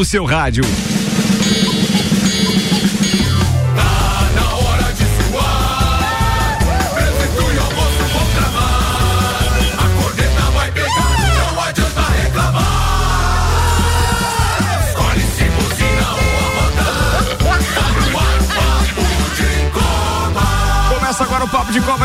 no seu rádio.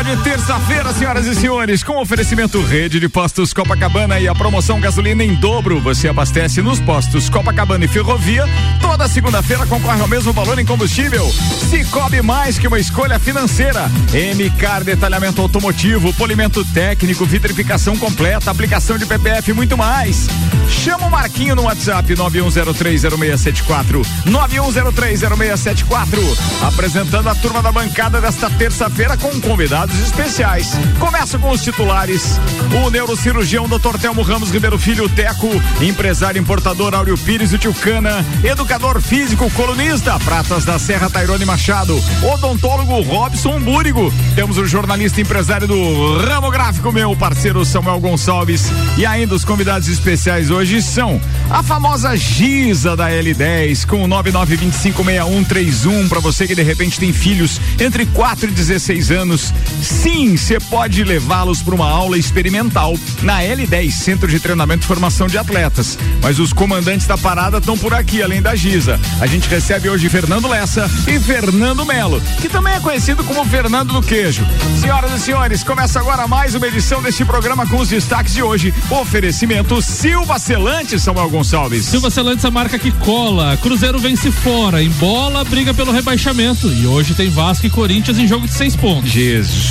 De terça-feira, senhoras e senhores, com oferecimento Rede de Postos Copacabana e a promoção gasolina em dobro. Você abastece nos postos Copacabana e Ferrovia. Toda segunda-feira concorre ao mesmo valor em combustível. Se cobre mais que uma escolha financeira. MCAR Detalhamento Automotivo, Polimento Técnico, Vitrificação Completa, aplicação de PPF e muito mais. Chama o Marquinho no WhatsApp 91030674. 91030674. Apresentando a turma da bancada desta terça-feira com convidados especiais. Começa com os titulares. O neurocirurgião Dr. Telmo Ramos Ribeiro Filho Teco, empresário importador Áureo Pires e Tilcana, educador físico, colunista, Pratas da Serra Tairone Machado, odontólogo Robson Búrigo. Temos o jornalista empresário do ramo gráfico, meu parceiro Samuel Gonçalves. E ainda os convidados especiais hoje são a famosa Giza da L10 com o 99256131 para você que de repente tem filhos entre 4 e 16 16 anos, sim, você pode levá-los para uma aula experimental na L10, Centro de Treinamento e Formação de Atletas. Mas os comandantes da parada estão por aqui, além da Giza. A gente recebe hoje Fernando Lessa e Fernando Melo, que também é conhecido como Fernando do Queijo. Senhoras e senhores, começa agora mais uma edição deste programa com os destaques de hoje. Oferecimento Silva Celante, Samuel Gonçalves. Silva Celante, a marca que cola. Cruzeiro vence fora, em bola, briga pelo rebaixamento. E hoje tem Vasco e Corinthians em jogo de seis pontos pontos.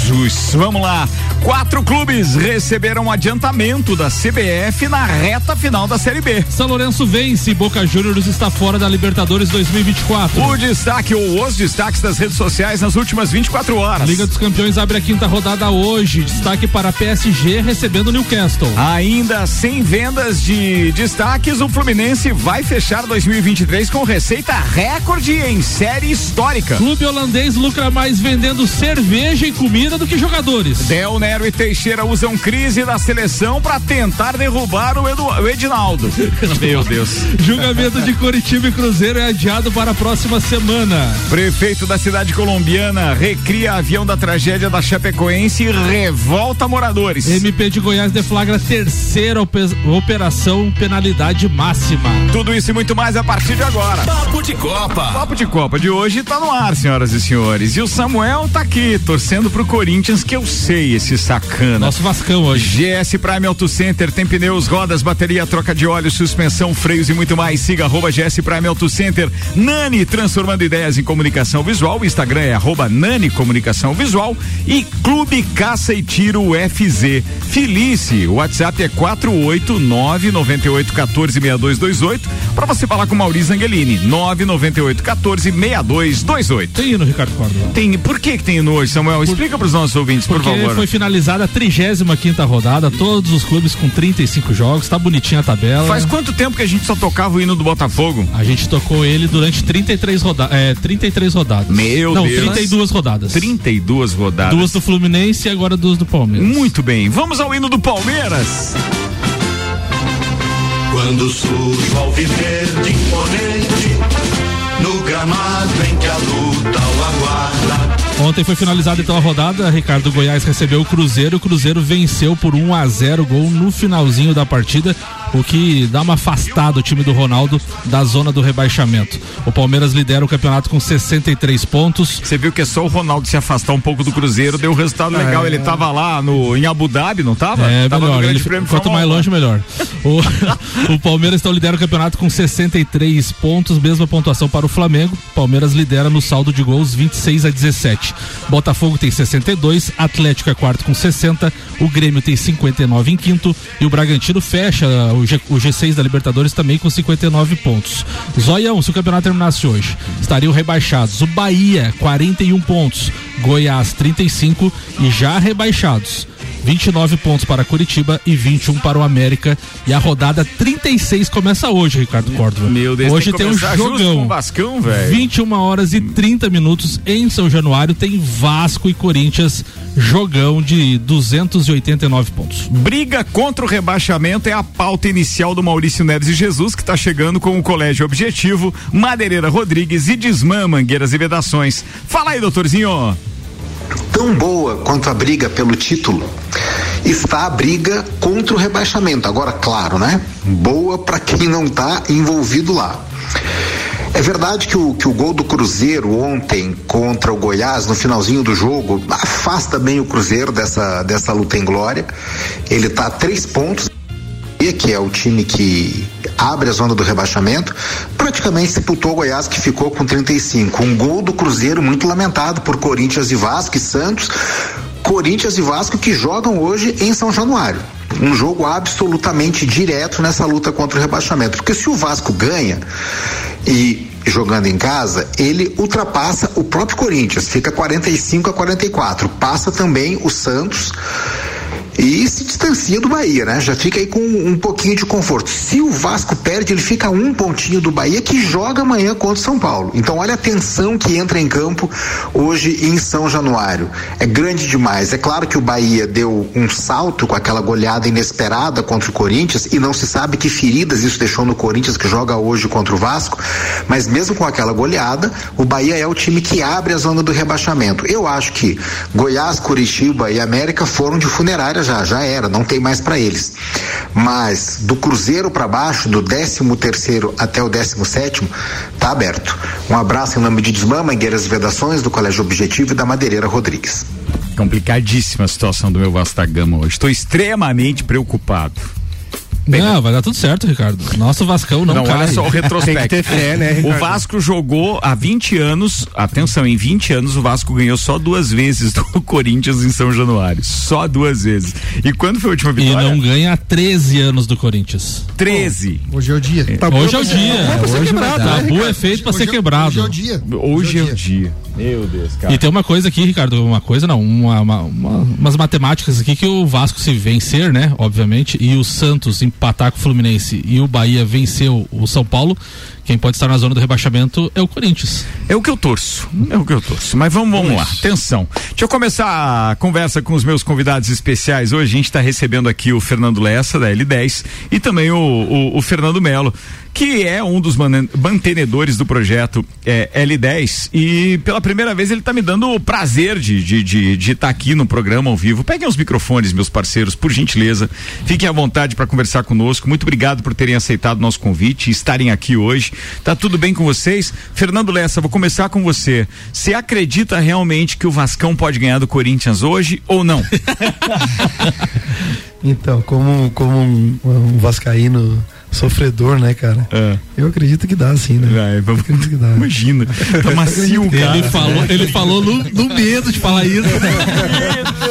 Jesus, vamos lá. Quatro clubes receberam adiantamento da CBF na reta final da Série B. São Lourenço vence e Boca Juniors está fora da Libertadores 2024. O destaque ou os destaques das redes sociais nas últimas 24 horas. Liga dos Campeões abre a quinta rodada hoje. Destaque para PSG recebendo Newcastle. Ainda sem vendas de destaques, o Fluminense vai fechar 2023 com receita recorde em série histórica. Clube holandês lucra mais vendendo cerveja cerveja e comida do que jogadores. Del Nero e Teixeira usam crise da seleção para tentar derrubar o, Edu, o Edinaldo. Meu Deus. Julgamento de Coritiba e Cruzeiro é adiado para a próxima semana. Prefeito da cidade colombiana recria avião da tragédia da Chapecoense e revolta moradores. MP de Goiás deflagra terceira operação penalidade máxima. Tudo isso e muito mais a partir de agora. Papo de Copa. Papo de Copa de hoje está no ar, senhoras e senhores. E o Samuel tá aqui torcendo pro Corinthians, que eu sei esse sacana. Nosso Vascão hoje. GS Prime Auto Center tem pneus, rodas, bateria, troca de óleo, suspensão, freios e muito mais. Siga arroba GS Prime Auto Center. Nani, transformando ideias em comunicação visual. O Instagram é arroba Nani Comunicação Visual. E Clube Caça e Tiro FZ. Felice, o WhatsApp é 489 98 14 6228 para você falar com Maurício Angelini. 998 14 6228. Tem no Ricardo Córdoba. Tem. Por que que tem no hoje, Samuel? Explica para os nossos ouvintes, por favor. foi finalizada a 35 quinta rodada, todos os clubes com 35 jogos, tá bonitinha a tabela. Faz quanto tempo que a gente só tocava o hino do Botafogo? A gente tocou ele durante 33 rodadas, é, 33 rodadas. Meu Não, Deus. 32 rodadas. 32 rodadas. Duas do Fluminense e agora duas do Palmeiras. Muito bem. Vamos ao hino do Palmeiras. Quando surge ao viver de imponente no gramado em que a luta o aguarda Ontem foi finalizada então a rodada. Ricardo Goiás recebeu o Cruzeiro. O Cruzeiro venceu por 1 a 0 gol no finalzinho da partida, o que dá uma afastada o time do Ronaldo da zona do rebaixamento. O Palmeiras lidera o campeonato com 63 pontos. Você viu que é só o Ronaldo se afastar um pouco do Cruzeiro, deu um resultado legal. É... Ele estava lá no, em Abu Dhabi, não estava? É, tava melhor. Ele, quanto mais longe, melhor. o, o Palmeiras então lidera o campeonato com 63 pontos, mesma pontuação para o Flamengo. Palmeiras lidera no saldo de gols 26 a 17. Botafogo tem 62, Atlético é quarto com 60, o Grêmio tem 59 em quinto e o Bragantino fecha o, G, o G6 da Libertadores também com 59 pontos. Zoião, se o campeonato terminasse hoje, estariam rebaixados. O Bahia, 41 pontos, Goiás 35 e já rebaixados. 29 pontos para Curitiba e 21 para o América. E a rodada 36 começa hoje, Ricardo Córdova. Meu Deus, hoje tem, tem um jogão. Vascão, velho. 21 horas e 30 minutos em São Januário tem Vasco e Corinthians, jogão de 289 pontos. Briga contra o rebaixamento é a pauta inicial do Maurício Neves e Jesus, que está chegando com o Colégio Objetivo, Madeireira Rodrigues e Desmã Mangueiras e Vedações. Fala aí, doutorzinho. Tão boa quanto a briga pelo título está a briga contra o rebaixamento. Agora, claro, né? Boa para quem não está envolvido lá. É verdade que o, que o gol do Cruzeiro ontem contra o Goiás, no finalzinho do jogo, afasta bem o Cruzeiro dessa, dessa luta em glória. Ele está a três pontos que é o time que abre a zona do rebaixamento, praticamente sepultou o Goiás, que ficou com 35. Um gol do Cruzeiro muito lamentado por Corinthians e Vasco e Santos. Corinthians e Vasco que jogam hoje em São Januário. Um jogo absolutamente direto nessa luta contra o rebaixamento. Porque se o Vasco ganha e jogando em casa, ele ultrapassa o próprio Corinthians, fica 45 a 44. Passa também o Santos e se distancia do Bahia, né? Já fica aí com um pouquinho de conforto. Se o Vasco perde, ele fica um pontinho do Bahia que joga amanhã contra o São Paulo. Então olha a tensão que entra em campo hoje em São Januário. É grande demais. É claro que o Bahia deu um salto com aquela goleada inesperada contra o Corinthians e não se sabe que feridas isso deixou no Corinthians que joga hoje contra o Vasco, mas mesmo com aquela goleada, o Bahia é o time que abre a zona do rebaixamento. Eu acho que Goiás, Curitiba e América foram de funerária já, já era, não tem mais para eles. Mas do Cruzeiro para baixo, do 13 terceiro até o 17 tá aberto. Um abraço em nome de Desmã, Mangueiras e Vedações, do Colégio Objetivo e da Madeireira Rodrigues. Complicadíssima a situação do meu Vasta Gama hoje. Estou extremamente preocupado. Não, vai dar tudo certo, Ricardo. Nosso Vascão não, não cai. Olha só o retrospecto. fé, né, o Vasco jogou há 20 anos, atenção, em 20 anos o Vasco ganhou só duas vezes do Corinthians em São Januário. Só duas vezes. E quando foi a última vitória? E não ganha há 13 anos do Corinthians. 13. Oh, hoje é o dia. Tá hoje é o dia. É, hoje é quebrado. Né, tabu é feito pra ser quebrado. Hoje é o dia. Hoje é o dia. Meu Deus, cara. E tem uma coisa aqui, Ricardo, uma coisa não, uma, uma, uma, umas matemáticas aqui que o Vasco se vencer, né, obviamente, e o Santos empatar com o Fluminense e o Bahia venceu o São Paulo, quem pode estar na zona do rebaixamento é o Corinthians. É o que eu torço. É o que eu torço. Mas vamos, vamos lá. Atenção. Deixa eu começar a conversa com os meus convidados especiais. Hoje a gente está recebendo aqui o Fernando Lessa, da L10, e também o, o, o Fernando Melo que é um dos mantenedores do projeto é, L10 e pela primeira vez ele está me dando o prazer de estar de, de, de tá aqui no programa ao vivo. Peguem os microfones, meus parceiros, por gentileza. Fiquem à vontade para conversar conosco. Muito obrigado por terem aceitado o nosso convite e estarem aqui hoje. Tá tudo bem com vocês? Fernando Lessa, vou começar com você. Você acredita realmente que o Vascão pode ganhar do Corinthians hoje ou não? então, como, como um, um vascaíno sofredor, né, cara? É. Eu acredito que dá, sim, né? É, vamos... acredito que dá. Imagina. Tá macio, cara. Ele falou, ele falou no, no medo de falar isso.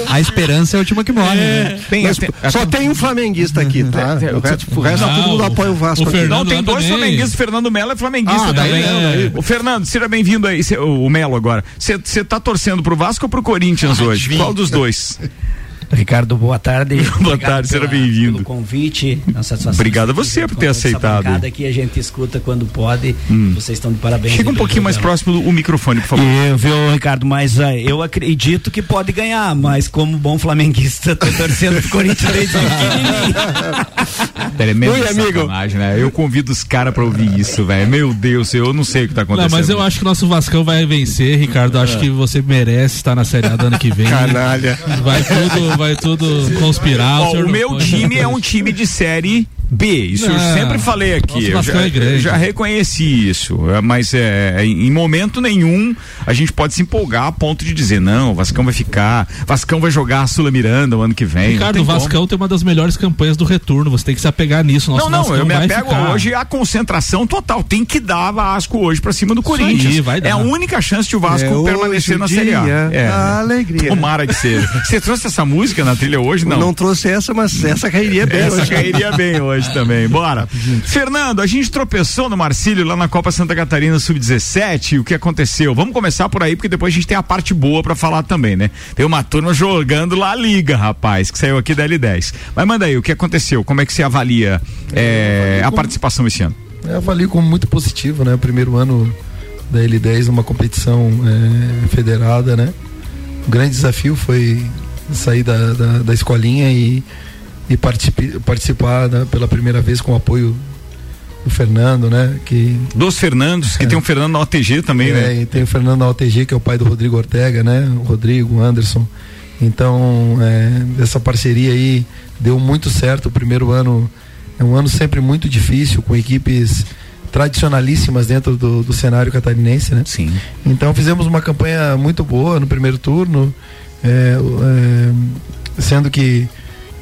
a esperança é a última que morre. É. Né? Tem, Mas, tem, só tem um flamenguista aqui, tá? o resto, o resto não, todo mundo apoia o Vasco. O não, tem dois também. flamenguistas. Fernando Melo é flamenguista ah, também. É. O Fernando, seja bem-vindo aí. Cê, o Melo agora. Você tá torcendo pro Vasco ou pro Corinthians ah, hoje? Qual dos dois? Ricardo, boa tarde. boa tarde, seja bem-vindo. Pelo convite, uma satisfação. Obrigado a você por ter aceitado. Essa que a gente escuta quando pode. Hum. Vocês estão de parabéns. Chega um pouquinho mais próximo do microfone, por favor. Eu, viu, Ricardo, mas uh, eu acredito que pode ganhar, mas como bom flamenguista, tô torcendo pro Corinthians Tremendo Oi, amigo. Né? Eu convido os caras pra ouvir isso, velho. Meu Deus, eu não sei o que tá acontecendo. Não, mas eu acho que o nosso Vascão vai vencer, Ricardo. Acho que você merece estar na Série A do ano que vem. Canalha. Vai tudo, vai tudo conspirar. Ó, o, o meu time é um time de série B, isso não, eu sempre falei aqui. Eu já, é já, reconheci isso. É, mas é, é, em momento nenhum a gente pode se empolgar a ponto de dizer, não, o Vascão vai ficar, Vascão vai jogar a Sula Miranda o ano que vem. Ricardo, o Vascão como. tem uma das melhores campanhas do retorno. Você tem que se apegar nisso. Nosso não, não, eu me apego ficar. hoje à concentração total. Tem que dar Vasco hoje pra cima do isso Corinthians. Aí, é a única chance de o Vasco é permanecer na Série A. É. A alegria. Tomara que seja. Você trouxe essa música na trilha hoje? Não. Não trouxe essa, mas essa cairia bem essa hoje. cairia bem hoje. também. Bora. Fernando, a gente tropeçou no Marcílio lá na Copa Santa Catarina Sub-17. O que aconteceu? Vamos começar por aí, porque depois a gente tem a parte boa para falar também, né? Tem uma turma jogando lá a liga, rapaz, que saiu aqui da L10. Mas manda aí, o que aconteceu? Como é que você avalia é, a participação esse ano? Eu avalio como muito positivo, né? O primeiro ano da L10 numa competição é, federada, né? O grande desafio foi sair da, da, da escolinha e, e participar né, pela primeira vez com o apoio do Fernando, né? Que, Dos Fernandos, que é, tem o Fernando na OTG também, é, né? E tem o Fernando na OTG, que é o pai do Rodrigo Ortega, né? O Rodrigo, o Anderson. Então, é, essa parceria aí deu muito certo. O primeiro ano é um ano sempre muito difícil, com equipes tradicionalíssimas dentro do, do cenário catarinense, né? Sim. Então fizemos uma campanha muito boa no primeiro turno, é, é, sendo que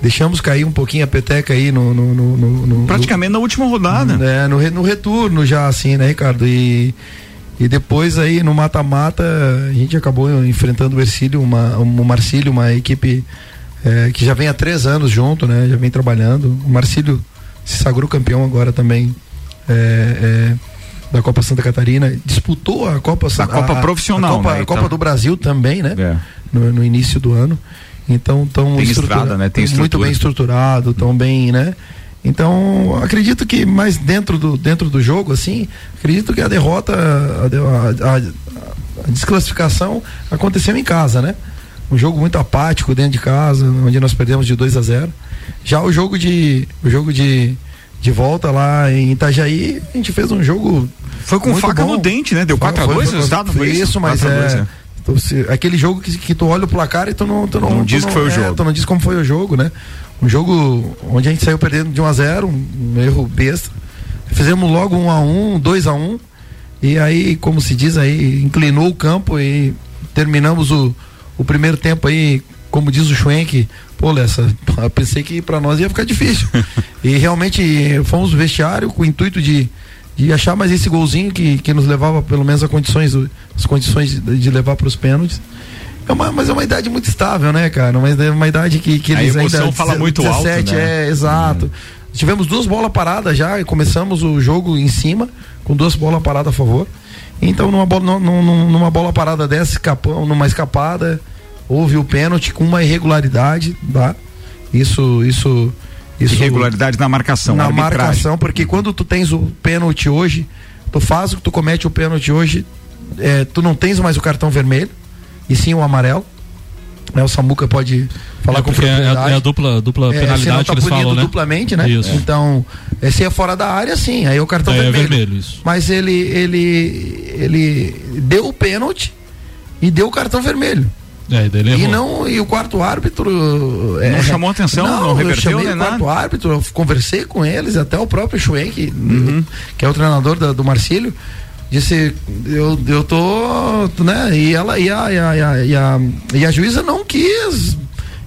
deixamos cair um pouquinho a peteca aí no. no, no, no Praticamente na última rodada. É, no, no retorno já, assim, né, Ricardo? E, e depois aí no mata-mata a gente acabou enfrentando o Ercílio, uma, o Marcílio, uma equipe é, que já vem há três anos junto, né? Já vem trabalhando. O Marcílio se sagrou campeão agora também. É, é, da Copa Santa Catarina, disputou a Copa a Copa profissional, a Copa, né? a Copa então... do Brasil também, né? É. No, no, início do ano. Então, tão Tem estrada, né? Tem muito bem estruturado, tão bem, né? Então, acredito que mais dentro do, dentro do jogo, assim, acredito que a derrota, a, a, a, a desclassificação aconteceu em casa, né? Um jogo muito apático dentro de casa, onde nós perdemos de 2 a 0. Já o jogo de o jogo de, de volta lá em Itajaí, a gente fez um jogo foi com faca bom. no dente, né? Deu 4 x 2 o resultado foi isso, mas é, tu, se, aquele jogo que, que tu olha o placar e tu não tu não, não tu diz não, que foi o é, jogo. Tu não diz como foi o jogo, né? Um jogo onde a gente saiu perdendo de 1 a 0, um, erro besta. Fizemos logo 1 a 1, 2 a 1 e aí, como se diz aí, inclinou o campo e terminamos o, o primeiro tempo aí, como diz o Schwenk, pô, Lessa, eu pensei que para nós ia ficar difícil. e realmente fomos no vestiário com o intuito de, de achar mais esse golzinho que, que nos levava pelo menos a condições, as condições de, de levar para os pênaltis. É uma, mas é uma idade muito estável, né, cara? Mas é uma idade que, que a eles emoção ainda. fala muito 17, alto, né? é, exato. Tivemos duas bolas paradas já e começamos o jogo em cima, com duas bolas paradas a favor. Então, numa bola, numa, numa bola parada dessa, numa escapada, houve o pênalti com uma irregularidade, tá? Isso, isso, isso. Irregularidade na marcação, Na arbitragem. marcação, porque quando tu tens o pênalti hoje, tu faz o que tu comete o pênalti hoje, é, tu não tens mais o cartão vermelho, e sim o amarelo. Né, o Samuca pode falar é com porque é, propriedade. é a dupla, dupla É, penalidade não tá que eles falam, né? duplamente, né? Isso. Então, é, se é fora da área, sim, aí o cartão Aí é vermelho. vermelho, isso. Mas ele, ele, ele deu o pênalti e deu o cartão vermelho. É, E não, e o quarto árbitro. é, Não chamou atenção, não eu reverteu, chamei nem o quarto nada? árbitro, eu conversei com eles, até o próprio Schwenk, Uhum. que é o treinador da- do Marcílio, disse, eu, eu tô, né, e ela, e a, e a, e a, e a, juíza não quis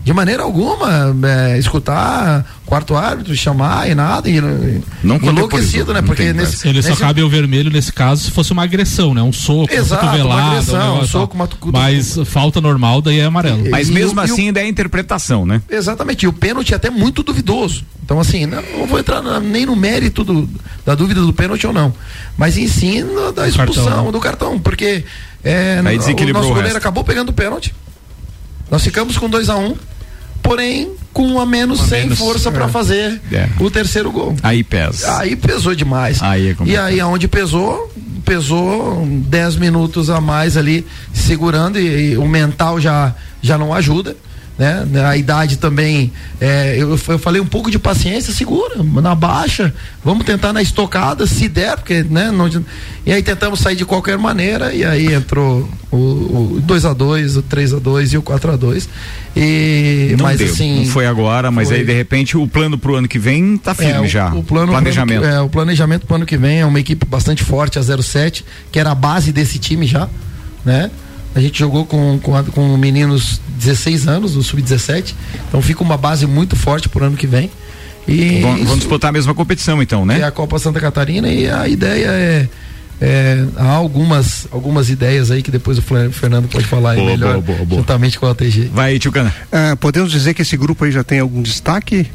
de maneira alguma é, escutar quarto árbitro, chamar e nada, e, Não enlouquecido, contemporizou, né, não porque tem nesse, Ele só nesse- cabe o vermelho nesse caso se fosse uma agressão, né? Um soco, Exato, uma uma agressão, um um soco, uma Mas falta normal, daí é amarelo. Mas E mesmo o- e o- assim ainda é interpretação, né? Exatamente, e o pênalti é até muito duvidoso. Então, assim, não, não vou entrar na- nem no mérito do- da dúvida do pênalti ou não. Mas em si da expulsão cartão, né? do cartão, porque é, Aí o nosso o goleiro acabou pegando o pênalti. Nós ficamos com 2 a 1 um, porém com a menos Um a sem menos, força para é. fazer É. o terceiro gol. Aí pesa. Aí pesou demais. Aí é e aí aonde pesou, pesou 10 minutos a mais ali segurando e, e o mental já já não ajuda. Né? A idade também, é, eu, eu falei um pouco de paciência, segura, na baixa, vamos tentar na estocada, se der, porque, né? Não, e aí tentamos sair de qualquer maneira, e aí entrou o 2 a 2 o 3 a 2 e o 4 a 2 e Não mas deu, assim não foi agora, mas foi. aí de repente o plano pro ano que vem tá firme é, o- já. O plano planejamento. plano que- é, o planejamento para ano que vem é uma equipe bastante forte, a 07, que era a base desse time já, né? A gente jogou com, com, a- com meninos 16 anos, do sub-17, então fica uma base muito forte pro ano que vem. E Vão, vão disputar a mesma competição então, né? é a Copa Santa Catarina e a ideia é, é, há algumas algumas ideias aí que depois o Fernando pode falar aí Boa, melhor, boa, boa, boa. juntamente com a TG. Vai, Tio Cana. Ah, podemos dizer que esse grupo aí já tem algum destaque?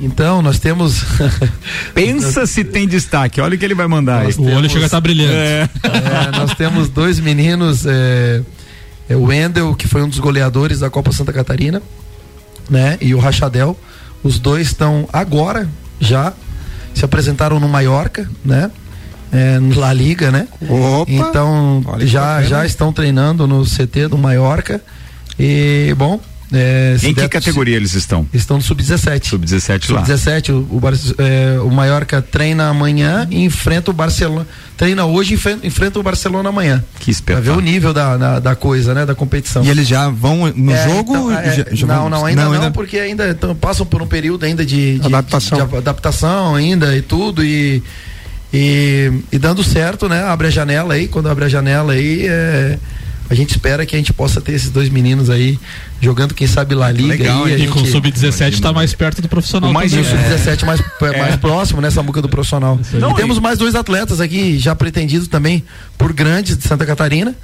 Então, nós temos. Pensa se tem destaque, olha o que ele vai mandar aí. O olho chega a estar brilhando. É. É, nós temos dois meninos, é, é o Wendel, que foi um dos goleadores da Copa Santa Catarina, né? E o Rachadel. Os dois estão agora já se apresentaram no Mallorca, né? É, La Liga, né? Opa! Então já, já estão treinando no CT do Mallorca. E bom. É, Em que der- categoria eles estão? Estão no sub-17. Sub-17 lá. Sub-17, o, o, é, o Mallorca treina amanhã e enfrenta o Barcelona. Treina hoje e enfrenta, o Barcelona amanhã. Que Pra ver espetáculo. o nível da, da, da coisa, né? Da competição. E eles já vão no É, jogo? então, é, Já- já não, vão- não, ainda não, porque ainda tão- passam por um período ainda de, de- Adaptação. de adaptação ainda e tudo e, e, e dando certo, né? Abre a janela aí, quando abre a janela aí, é, a gente espera que a gente possa ter esses dois meninos aí jogando, quem sabe, La Liga Legal, aí, a E com o gente- Sub-17 tá mais perto do profissional O mais também. isso, né? sub-17 mais, mais próximo nessa muca do profissional. Não, e temos e- mais dois atletas aqui já pretendidos também por grandes de Santa Catarina.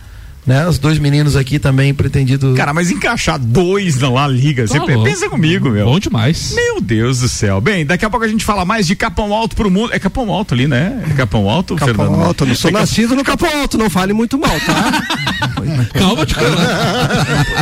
Né? Os dois meninos aqui também pretendidos. Cara, mas encaixar dois na La Liga, você Tá louco. pensa comigo, meu. Bom demais. Meu Deus do céu. Bem, daqui a pouco a gente fala mais de Capão Alto pro mundo. É Capão Alto ali, né? É Capão Alto, Capão Fernando? Alto, não sou É nascido no Capão Alto, não fale muito mal, tá? Calma, Ticana.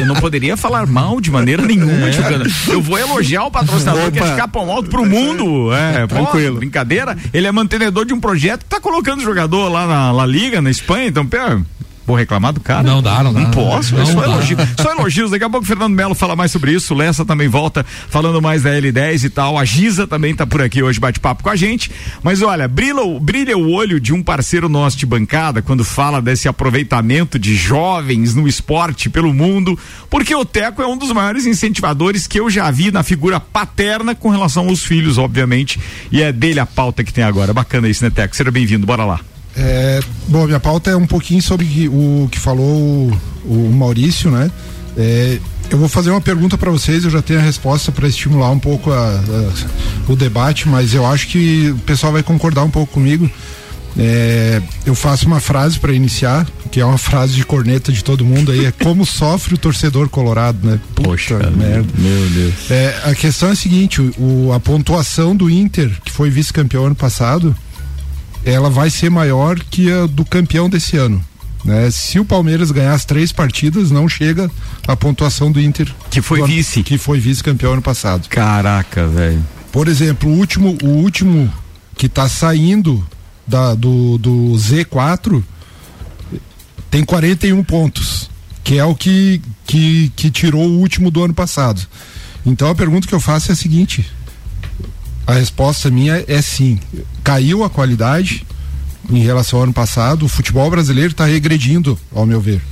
Eu não poderia falar mal de maneira nenhuma, Ticana. Eu vou elogiar o patrocinador que é de Opa. Capão Alto pro mundo. É, pô, Tranquilo. brincadeira. Ele é mantenedor de um projeto que tá colocando jogador lá na La Liga, na Espanha. Então, pera, vou reclamar do cara? Não dá, não dá. Não posso, é Não só dá. elogios. Só elogios. Daqui a pouco o Fernando Melo fala mais sobre isso. O Lessa também volta falando mais da L10 e tal. A Giza também tá por aqui hoje, bate-papo com a gente. Mas olha, brilha, brilha o olho de um parceiro nosso de bancada quando fala desse aproveitamento de jovens no esporte pelo mundo, porque o Teco é um dos maiores incentivadores que eu já vi na figura paterna com relação aos filhos, obviamente. E é dele a pauta que tem agora. Bacana isso, né, Teco? Seja bem-vindo, bora lá. É, bom, minha pauta é um pouquinho sobre o que falou o, o Maurício, né? É, eu vou fazer uma pergunta para vocês, eu já tenho a resposta para estimular um pouco a- a- o debate, mas eu acho que o pessoal vai concordar um pouco comigo. É, eu faço uma frase para iniciar, que é uma frase de corneta de todo mundo aí, é como sofre o torcedor colorado, né? Puta merda. Meu Deus. É, a questão é a seguinte, o, a pontuação do Inter, que foi vice-campeão ano passado, ela vai ser maior que a do campeão desse ano. Né? Se o Palmeiras ganhar as três partidas, não chega a pontuação do Inter. Que foi ano- vice. Que foi vice-campeão ano passado. Caraca, velho. Por exemplo, o último, o último que está saindo da, do, do Z4 tem 41 pontos, que é o que, que, que tirou o último do ano passado. Então a pergunta que eu faço é a seguinte: a resposta minha é sim. Caiu a qualidade em relação ao ano passado, o futebol brasileiro está regredindo, ao meu ver.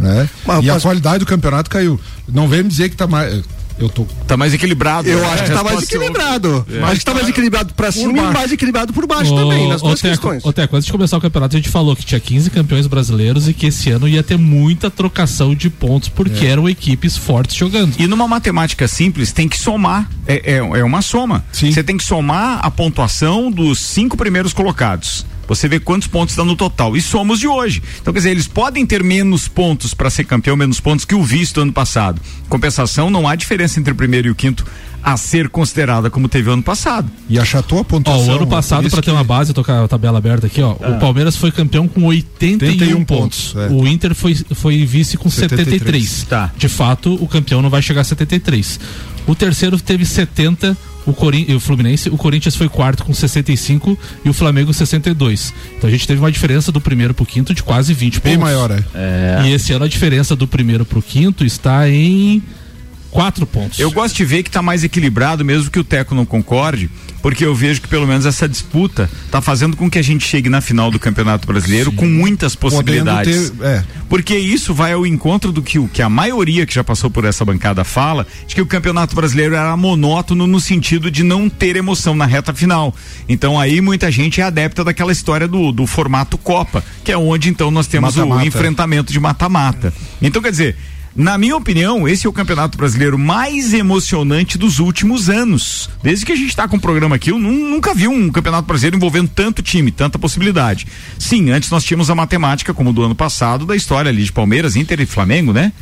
Né? Mas- e a mas- qualidade do campeonato caiu. Não vem me dizer que está mais. Eu tô Tá mais equilibrado. Eu né? acho que tá mais Resposta- equilibrado. Acho que tá mais equilibrado pra cima e mais equilibrado por baixo também, nas duas Teco, questões. ô, Teco, antes de começar o campeonato, a gente falou que tinha 15 campeões brasileiros e que esse ano ia ter muita trocação de pontos, porque eram equipes fortes jogando. E numa matemática simples, tem que somar. É, é, é uma soma. Você tem que somar a pontuação dos cinco primeiros colocados. Você vê quantos pontos dá no total. E somos de hoje. Então, quer dizer, eles podem ter menos pontos para ser campeão, menos pontos que o visto ano passado. Compensação, não há diferença entre o primeiro e o quinto a ser considerada como teve o ano passado. E achatou a Ó, pontuação. o ano é passado, pra ter que- uma base, eu tô com a tabela aberta aqui, ó. O Palmeiras foi campeão com 81, 81 pontos. pontos, é. O Inter foi, foi vice com 73. 73. Tá. De fato, o campeão não vai chegar a 73. O terceiro teve 70, o, Corin o Fluminense, o Corinthians foi quarto com 65 e o Flamengo 62. Então a gente teve uma diferença do primeiro pro quinto de quase 20 Bem pontos. maior, é. E esse ano a diferença do primeiro pro quinto está em 4 pontos. Eu gosto de ver que tá mais equilibrado, mesmo que o Teco não concorde, porque eu vejo que pelo menos essa disputa tá fazendo com que a gente chegue na final do Campeonato Brasileiro com muitas possibilidades. Ter- é. Porque isso vai ao encontro do que, o- que a maioria que já passou por essa bancada fala, de que o Campeonato Brasileiro era monótono no sentido de não ter emoção na reta final. Então aí muita gente é adepta daquela história do, do formato Copa, que é onde então nós temos o Mata-mata. enfrentamento de mata-mata. Então quer dizer, na minha opinião, esse é o campeonato brasileiro mais emocionante dos últimos anos. Desde que a gente está com o programa aqui, eu nu- nunca vi um campeonato brasileiro envolvendo tanto time, tanta possibilidade. Sim, antes nós tínhamos a matemática, como do ano passado, da história ali de Palmeiras, Inter e Flamengo, né?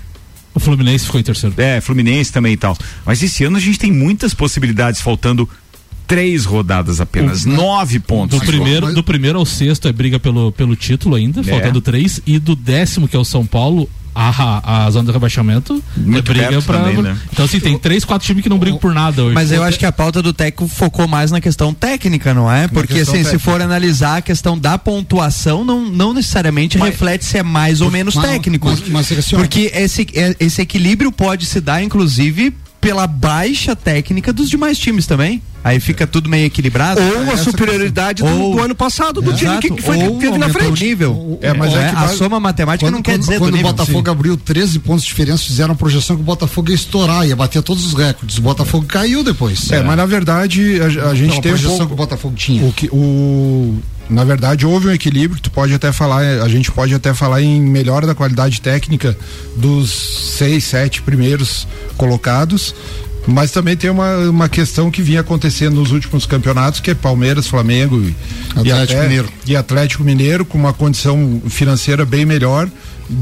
O Fluminense ficou em terceiro. É, Fluminense também e tal. Mas esse ano a gente tem muitas possibilidades, faltando três rodadas apenas, nove pontos. Do primeiro, do primeiro ao sexto é briga pelo, pelo título ainda, É. faltando três. E do décimo, que é o São Paulo, a, a zona de rebaixamento é Muito briga perto pra. também, né? Então, assim, tem três, quatro times que não brigam por nada hoje. Mas eu acho que a pauta do técnico focou mais na questão técnica, não é? Porque assim, se técnica. for analisar a questão da pontuação, não, não necessariamente reflete se é mais ou menos mas- técnico. mas- mas, Porque esse, é- esse equilíbrio pode se dar, inclusive, pela baixa técnica dos demais times também. Aí fica tudo meio equilibrado. Ou a superioridade do, Ou- do ano passado do time Exato. que, que foi Ou que teve na frente. o nível. É, mas é que a soma matemática Quando, não quer quando- dizer quando do o nível. Botafogo abriu 13 pontos de diferença, fizeram a projeção que o Botafogo ia estourar, ia bater todos os recordes. O Botafogo caiu depois. É, mas na verdade a, a gente Então, a tem um projeção pouco- que o Botafogo tinha. O que, o, na verdade, houve um equilíbrio que tu pode até falar, a gente pode até falar em melhora da qualidade técnica dos seis, sete primeiros colocados. Mas também tem uma, uma questão que vinha acontecendo nos últimos campeonatos, que é Palmeiras, Flamengo e, e Atlético até- Mineiro. e Atlético Mineiro com uma condição financeira bem melhor,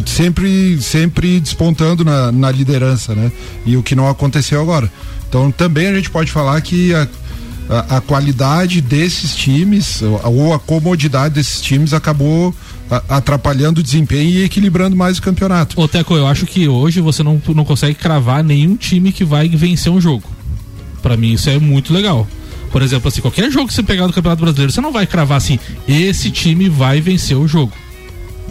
sempre sempre despontando na, na liderança, né? E o que não aconteceu agora. Então também a gente pode falar que a, a, a qualidade desses times ou, a comodidade desses times acabou atrapalhando o desempenho e equilibrando mais o campeonato. Ô, Teco, eu acho que hoje você não, não consegue cravar nenhum time que vai vencer um jogo. Pra mim, isso é muito legal. Por exemplo, assim, qualquer jogo que você pegar do Campeonato Brasileiro, você não vai cravar assim, esse time vai vencer o jogo.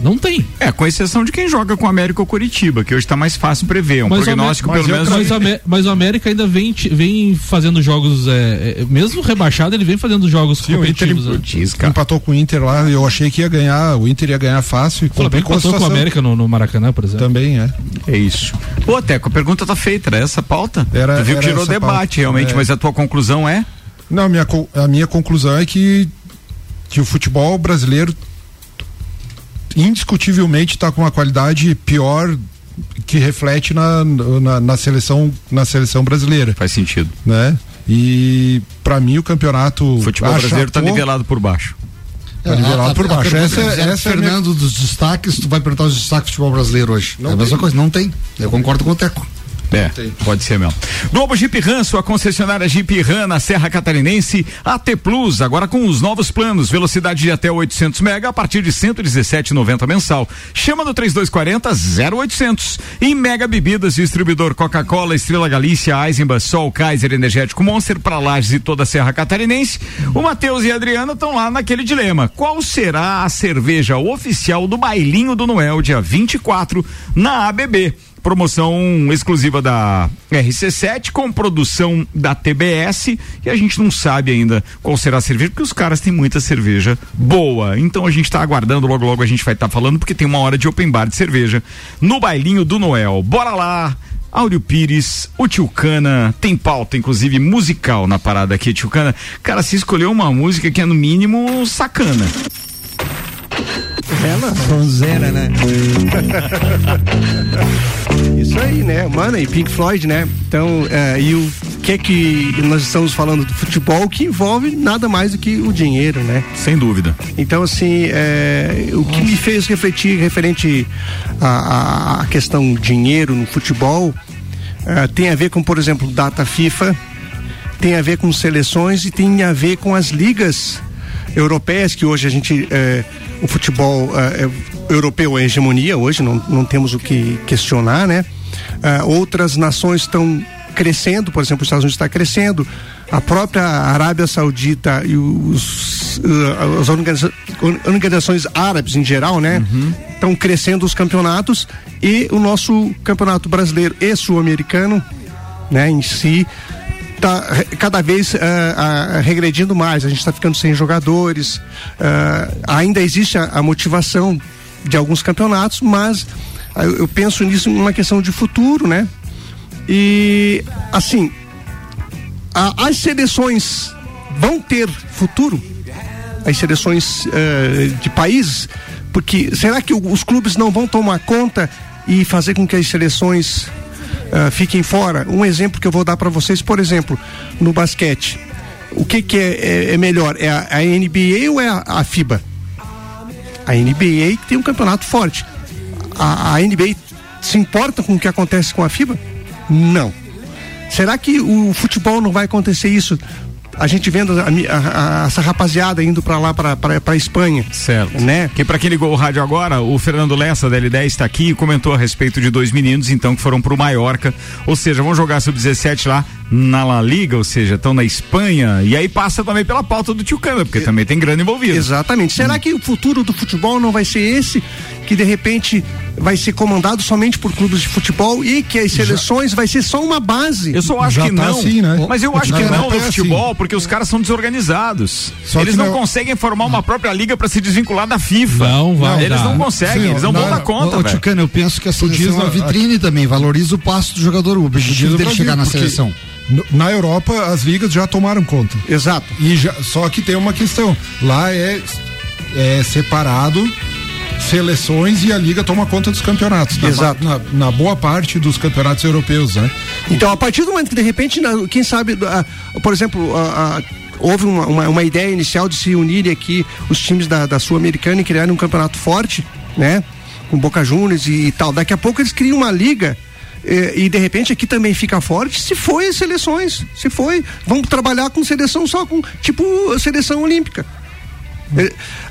Não tem. É, com exceção de quem joga com o América ou Curitiba, que hoje tá mais fácil prever. Um Mas o prognóstico, pelo menos. Mas, mas o América ainda vem, vem fazendo jogos, é, é, mesmo rebaixado, ele vem fazendo jogos Sim, o Inter competitivos. né? Diz, cara. empatou com o Inter lá, eu achei que ia ganhar, o Inter ia ganhar fácil e O Flamengo passou com o. América no, no Maracanã, por exemplo. Também é. É isso. Ô, Teco, a pergunta tá feita, era essa a pauta? Era- tu viu que era gerou essa a debate, pauta. realmente, É. mas a tua conclusão é? Não, a minha, a minha conclusão é que, que o futebol brasileiro indiscutivelmente está com uma qualidade pior que reflete na, na, na seleção na seleção brasileira, Faz sentido. né? E para mim o campeonato O futebol brasileiro tá achatou- nivelado por baixo. Tá nivelado por baixo. pergunta Essa- fizeram essa é a pro Fernando dos destaques, tu vai perguntar os destaques do futebol brasileiro hoje. é a mesma coisa, não tem. Eu concordo com o Teco. É, pode ser mesmo. Globo Jeep Ram, sua concessionária Jeep Ram na Serra Catarinense, AT Plus, agora com os novos planos, velocidade de até 800 mega a partir de 117,90 mensal. Chama no 3240 0800. E Mega Bebidas, distribuidor Coca-Cola, Estrela Galícia, Eisenbahn, Sol, Kaiser, Energético Monster para Lages e toda a Serra Catarinense. O Matheus e a Adriana estão lá naquele dilema. Qual será a cerveja oficial do Bailinho do Noel, dia 24, na ABB? Promoção exclusiva da RC7 com produção da TBS e a gente não sabe ainda qual será a cerveja porque os caras têm muita cerveja boa. Então a gente está aguardando, logo logo a gente vai estar falando porque tem uma hora de open bar de cerveja no bailinho do Noel. Bora lá! Áureo Pires, o Tio Cana, tem pauta, inclusive musical na parada aqui, Tio Cana. Cara, se escolheu uma música que é no mínimo sacana. Ela? Sonzeira, né? Isso aí, né? Mano, e Pink Floyd, né? Então, é, e o que é que nós estamos falando do futebol que envolve nada mais do que o dinheiro, né? Sem dúvida. Então, assim, é, o que me fez refletir referente à, questão dinheiro no futebol é, tem a ver com, por exemplo, data FIFA, tem a ver com seleções e tem a ver com as ligas europeias que hoje a gente é, o futebol é, é, europeu é hegemonia hoje não, não temos o que questionar né É, outras nações estão crescendo por exemplo os Estados Unidos está crescendo a própria Arábia Saudita e os, uh, as organiza- organizações árabes em geral, né? Estão crescendo os campeonatos e o nosso campeonato brasileiro e sul-americano, né? Em si, tá re- cada vez uh, uh, regredindo mais. A gente está ficando sem jogadores. uh, ainda existe a, a motivação de alguns campeonatos, mas uh, eu penso nisso numa questão de futuro, né? E assim, a- as seleções vão ter futuro? As seleções eh, de países? Porque será que os clubes não vão tomar conta e fazer com que as seleções ah, fiquem fora? Um exemplo que eu vou dar para vocês, por exemplo, no basquete. O que, que é, é- é melhor? É a, a NBA ou é a, a FIBA? A NBA tem um campeonato forte. A, a NBA se importa com o que acontece com a FIBA? Não. Será que o futebol não vai acontecer isso? A gente vendo a a- a- essa rapaziada indo pra lá, pra Espanha. Certo. Né? Que para quem ligou o rádio agora, o Fernando Lessa da L10 está aqui e comentou a respeito de dois meninos, então, que foram pro Mallorca. Ou seja, vão jogar sub-17 lá na La Liga, ou seja, estão na Espanha. E aí passa também pela pauta do Tio Cana, porque também tem grana envolvida. Exatamente. Será que o futuro do futebol não vai ser esse? Que de repente vai ser comandado somente por clubes de futebol e que as seleções vai ser só uma base? Eu só acho Já que tá não. assim, né? Mas eu acho que não Europa no é futebol, porque os caras são desorganizados. Só eles não na- conseguem formar uma própria liga para se desvincular da FIFA. Não vai Eles não conseguem, Sim, eles não vão dar conta, Ô. Tucano, eu penso que a seleção é uma na- vitrine também, valoriza o passo do jogador, o objetivo dele Brasil, chegar na seleção. Na Europa, as ligas já tomaram conta. Exato. E já, só que tem uma questão. Lá é, é separado seleções e a liga toma conta dos campeonatos. Na, Exato. Na, na boa parte dos campeonatos europeus, né? Então, a partir do momento que de repente, quem sabe, por exemplo, ah, ah, houve uma, uma, uma ideia inicial de se unirem aqui os times da, da Sul-Americana e criarem um campeonato forte, né? Com Boca Juniors e, tal. Daqui a pouco eles criam uma liga. eh, E de repente aqui também fica forte, se foi as seleções, se foi, vamos trabalhar com seleção só com tipo seleção olímpica.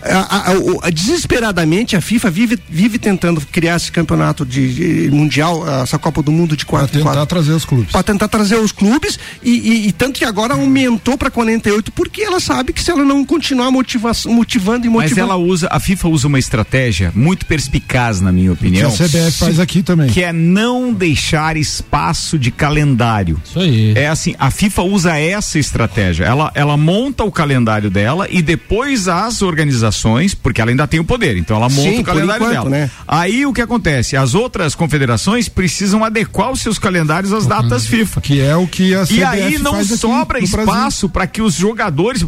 A- a- a- desesperadamente a FIFA vive, vive tentando criar esse campeonato de, de mundial, essa Copa do Mundo de Pra quatro, tentar quatro trazer os clubes. para tentar trazer os clubes e, e- e tanto que agora aumentou para 48 porque ela sabe que se ela não continuar motiva motivando e Mas motivando ela usa, a FIFA usa uma estratégia muito perspicaz, na minha Que opinião. a CBF faz aqui também. que é não deixar espaço de calendário. Isso aí. É assim, a FIFA usa essa estratégia. Ela, ela monta o calendário dela e depois as organizações, porque ela ainda tem o poder, então ela monta Sim, o calendário enquanto, dela. né? Aí o que acontece? As outras confederações precisam adequar os seus calendários às datas FIFA. Que é o que a CBF E aí não sobra espaço para que os jogadores.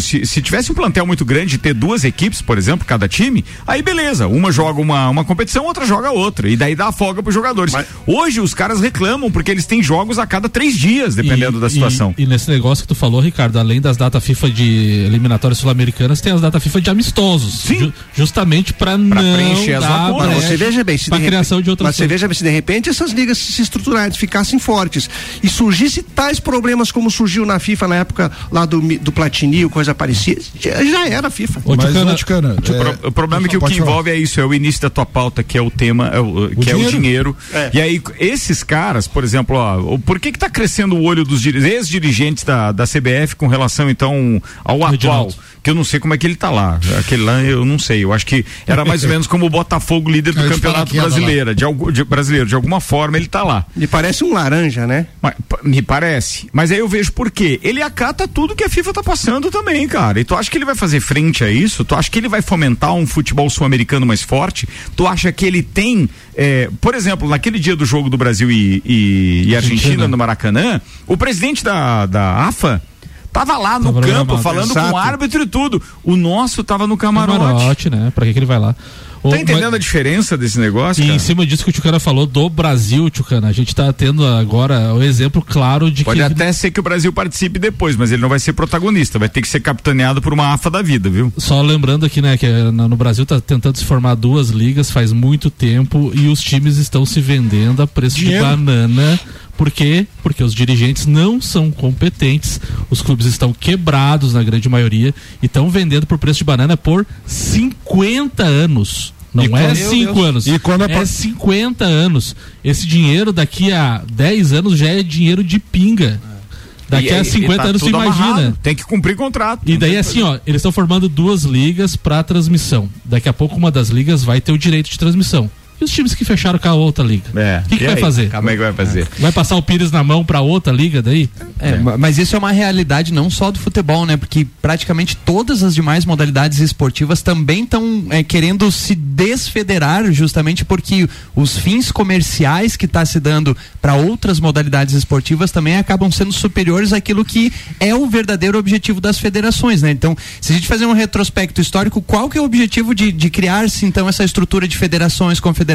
se, se tivesse um plantel muito grande de ter duas equipes, por exemplo, cada time, aí beleza. Uma joga uma, uma competição, outra joga outra. E daí dá folga pros jogadores. Hoje os caras reclamam porque eles têm jogos a cada três dias, dependendo E- da situação. E, e nesse negócio que tu falou, Ricardo, além das datas FIFA de eliminatórias sul-americanas, tem as datas FIFA de amistosos. Sim. Ju- justamente para não preencher as dar lacunas. Mas você veja bem, se de criação de outras mas você coisas. veja bem, se de repente essas ligas se estruturassem, ficassem fortes e surgisse tais problemas como surgiu na FIFA na época lá do, do Platini, ou coisa parecida, já, era a FIFA. Ô, Mas, pro- é, o problema é que o que falar. envolve é isso, é o início da tua pauta, que é o tema, é o, que é o dinheiro. dinheiro. E aí, esses caras, por exemplo, ó, por que que tá crescendo o olho dos diri- ex-dirigentes da, da CBF com relação, então, ao atual? Que eu não sei como é que ele tá lá. Aquele lá eu não sei. Eu acho que era mais ou menos como o Botafogo, líder do falar campeonato brasileiro. De, de- brasileiro. De alguma forma ele tá lá. Me parece um laranja, né? Mas, me parece. Mas aí eu vejo por quê. Ele acata tudo que a FIFA tá passando também, cara. E tu acha que ele vai fazer frente a isso? Tu acha que ele vai fomentar um futebol sul-americano mais forte? Tu acha que ele tem, eh, por exemplo, naquele dia do jogo do Brasil e, e- e Argentina, Argentina. no Maracanã, o presidente da, da AFA tava lá no Tava campo falando exato. com o árbitro e tudo. O nosso tava no camarote. camarote, né? Pra que, que ele vai lá? Tá entendendo mas- a diferença desse negócio? E cara? em cima disso que o Tchucana falou do Brasil, Tchucana, a gente tá tendo agora o exemplo claro de Pode que até ser que o Brasil participe depois, mas ele não vai ser protagonista, vai ter que ser capitaneado por uma AFA da vida, viu? Só lembrando aqui, né, que eh, no no Brasil tá tentando se formar duas ligas faz muito tempo e os times estão se vendendo a preço Dinheiro. de banana. Por quê? Porque os dirigentes não são competentes, os clubes estão quebrados na grande maioria e estão vendendo por preço de banana por 50 anos. Não E é quando- 5 anos. E quando é par- 50 anos. Esse dinheiro daqui a 10 anos já é dinheiro de pinga. Daqui E- a e 50 tá anos tu tudo imagina. amarrado, Tem que cumprir contrato. E daí assim, ó, eles estão formando duas ligas para transmissão. Daqui a pouco uma das ligas vai ter o direito de transmissão. E os times que fecharam com a outra liga? É. O que, que vai aí? fazer? Como é que vai fazer? Vai passar o Pires na mão para outra liga daí? É, ma- mas isso é uma realidade não só do futebol, né? Porque praticamente todas as demais modalidades esportivas também estão querendo se desfederar, justamente porque os fins comerciais que está se dando para outras modalidades esportivas também acabam sendo superiores àquilo que é o verdadeiro objetivo das federações, né? Então, se a gente fazer um retrospecto histórico, qual que é o objetivo de, de criar-se então essa estrutura de federações, confederações?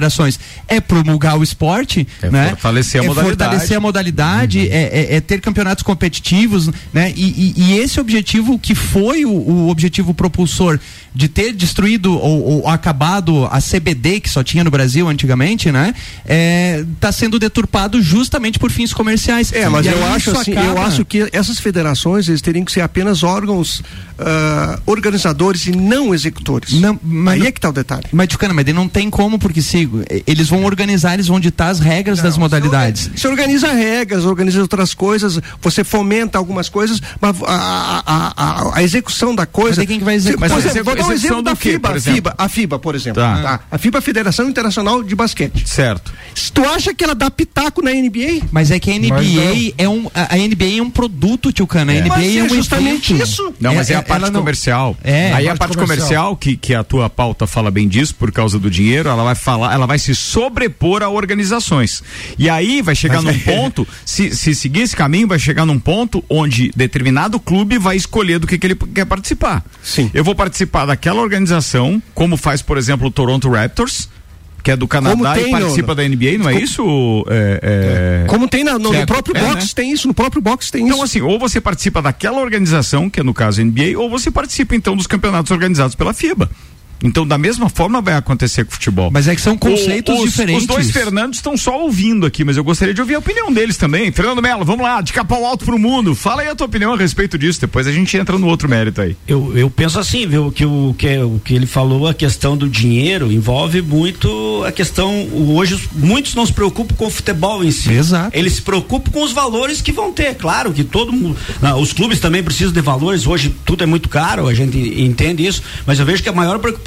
É promulgar o esporte, É né? fortalecer a é modalidade. fortalecer a modalidade, Uhum. é, é- é ter campeonatos competitivos, né? E, e- e esse objetivo que foi o, o objetivo propulsor de ter destruído ou, ou acabado a CBD que só tinha no Brasil antigamente, né? É, tá sendo deturpado justamente por fins comerciais. É, mas E eu acho assim, eu acaba- acho que essas federações eles teriam que ser apenas órgãos ah, organizadores e não executores. Não, mas Aí não- é que tá o detalhe. Mas, Tucano, mas não tem como, porque se eles vão organizar, eles vão ditar as regras das modalidades. Você organiza regras, organiza outras coisas, você fomenta algumas coisas, mas a, a, a, a execução da coisa. Mas quem que vai executar? Por Mas exemplo, vou dar um execução exemplo da FIBA, por a exemplo? FIBA, a FIBA, por exemplo. Tá. tá? A FIBA, Federação Internacional de Basquete. Certo. Se tu acha que ela dá pitaco na NBA? Mas é que a NBA é um. A a NBA é um produto, tio Cana. A NBA Mas é é um justamente evento. isso. Não, mas é, É- a é- parte ela não- comercial. É, Aí a a parte parte comercial, que, que a tua pauta fala bem disso, por causa do dinheiro, ela vai falar, ela vai se sobrepor a organizações. E aí vai chegar num ponto, se, se seguir esse caminho, vai chegar num ponto onde determinado clube vai escolher do que, que ele quer participar. Sim. Eu vou participar daquela organização, como faz, por exemplo, o Toronto Raptors. Que é do Canadá Como e tem, participa no- da NBA, não é isso? É, é... Como tem na- no, no próprio É, box, né? tem isso, no próprio box tem Então, isso. assim, ou você participa daquela organização, que é no caso a NBA, ou você participa então dos campeonatos organizados pela FIBA. Então, da mesma forma vai acontecer com o futebol. Mas é que são conceitos os, diferentes. Os dois Fernandos estão só ouvindo aqui, mas eu gostaria de ouvir a opinião deles também. Fernando Melo, vamos lá, de capão alto pro mundo. Fala aí a tua opinião a respeito disso, depois a gente entra no outro mérito aí. Eu, eu penso assim, viu, que o que, o que ele falou, a questão do dinheiro, envolve muito a questão. Hoje os- muitos não se preocupam com o futebol em si. Exato. Eles se preocupam com os valores que vão ter. Claro que todo mundo. não, os clubes também precisam de valores. Hoje tudo é muito caro, a gente entende isso. Mas eu vejo que a maior preocupação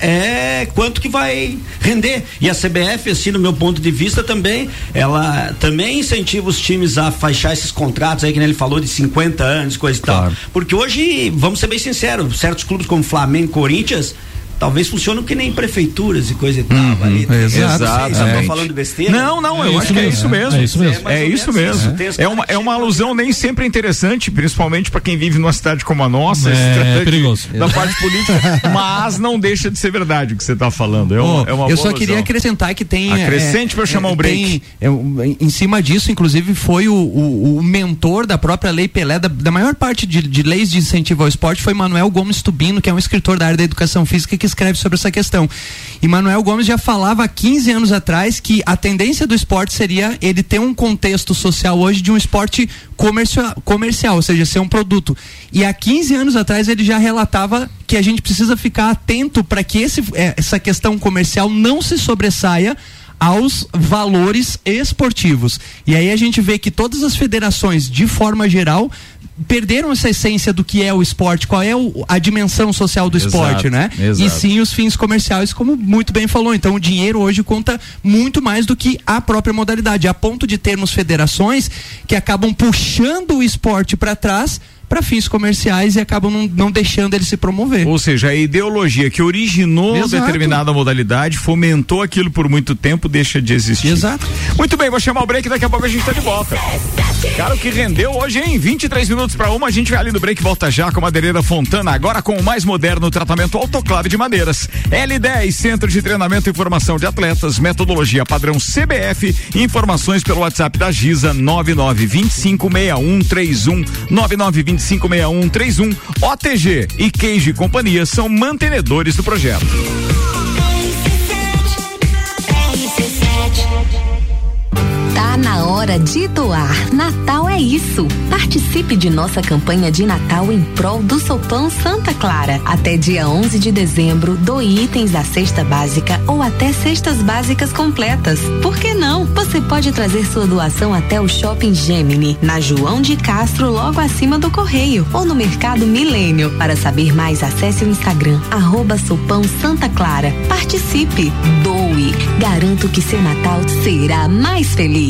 é quanto que vai render. E a CBF, assim, no meu ponto de vista, também, ela também incentiva os times a fechar esses contratos aí, que ele falou, de 50 anos, coisa e tal. Porque hoje, vamos ser bem sinceros, certos clubes como Flamengo e Corinthians. Talvez funcionam que nem prefeituras e coisa e tal. ali. exato. Sei se eu Exatamente. tô falando besteira. Não, não, É eu isso acho que é mesmo, isso é, mesmo. é isso mesmo. É isso mesmo. Tem os É uma, é uma alusão nem sempre interessante, principalmente para quem vive numa cidade como a nossa, É, perigoso. da parte política, mas não deixa de ser verdade o que você está falando. É uma, Ô, é uma eu boa só queria alusão. acrescentar que tem. Acrescente pra eu chamar o break. tem, é, em cima disso, inclusive, foi o, o- o mentor da própria Lei Pelé, da, da maior parte de, de leis de incentivo ao esporte, foi Manuel Gomes Tubino, que é um escritor da área da educação física que escreve sobre essa questão. E Manuel Gomes já falava há 15 anos atrás que a tendência do esporte seria ele ter um contexto social hoje de um esporte comercial, comercial ou seja, ser um produto. E há 15 anos atrás ele já relatava que a gente precisa ficar atento para que esse, eh, essa questão comercial não se sobressaia aos valores esportivos. E aí a gente vê que todas as federações, de forma geral, perderam essa essência do que é o esporte, qual é o- a dimensão social do Exato, esporte, né? exato. E sim os fins comerciais, como muito bem falou. Então o dinheiro hoje conta muito mais do que a própria modalidade, a ponto de termos federações que acabam puxando o esporte para trás para fins comerciais e acabam não, não deixando ele se promover. Ou seja, a ideologia que originou Exato. determinada modalidade, fomentou aquilo por muito tempo, deixa de existir. Exato. Muito bem, vou chamar o break daqui a pouco a gente tá de volta. Cara, o que rendeu hoje, hein? 23 minutos para uma, a gente vai ali no break, volta já com Madeireira Fontana, agora com o mais moderno tratamento autoclave de madeiras. L10, Centro de Treinamento e Formação de Atletas, metodologia padrão CBF, informações pelo WhatsApp da Giza 99256131, 99256131, OTG e Queijo e Companhia são mantenedores do projeto. Tá na hora de doar. Natal é isso. Participe de nossa campanha de Natal em prol do Sopão Santa Clara. Até dia 11 de dezembro, doe itens da cesta básica ou até cestas básicas completas. Por que não? Você pode trazer sua doação até o Shopping Gemini, na João de Castro, logo acima do Correio, ou no Mercado Milênio. Para saber mais, acesse o Instagram, arroba Sopão Santa Clara. Participe, doe. Garanto que seu Natal será mais feliz.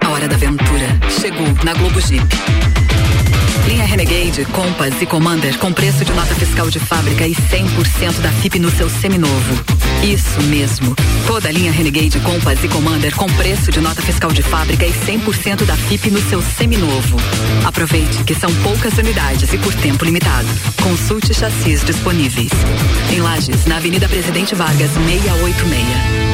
A hora da aventura chegou na Globo Jeep. Linha Renegade, Compass e Commander com preço de nota fiscal de fábrica e 100% da FIP no seu seminovo. Isso mesmo. Toda a linha Renegade, Compass e Commander com preço de nota fiscal de fábrica e 100% da FIP no seu seminovo. Aproveite que são poucas unidades e por tempo limitado. Consulte chassis disponíveis. Em Lages, na Avenida Presidente Vargas, 686.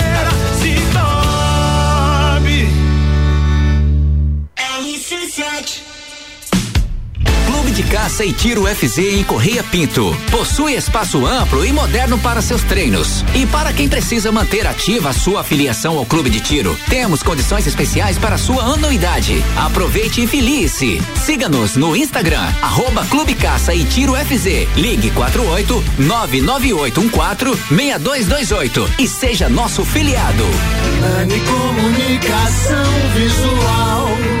Clube de Caça e Tiro FZ em Correia Pinto. Possui espaço amplo e moderno para seus treinos. E para quem precisa manter ativa a sua afiliação ao Clube de Tiro, temos condições especiais para sua anuidade. Aproveite e filie-se. Siga-nos no Instagram, arroba Clube Caça e Tiro FZ. Ligue 48 99814 6228 e seja nosso filiado. Nani Comunicação Visual.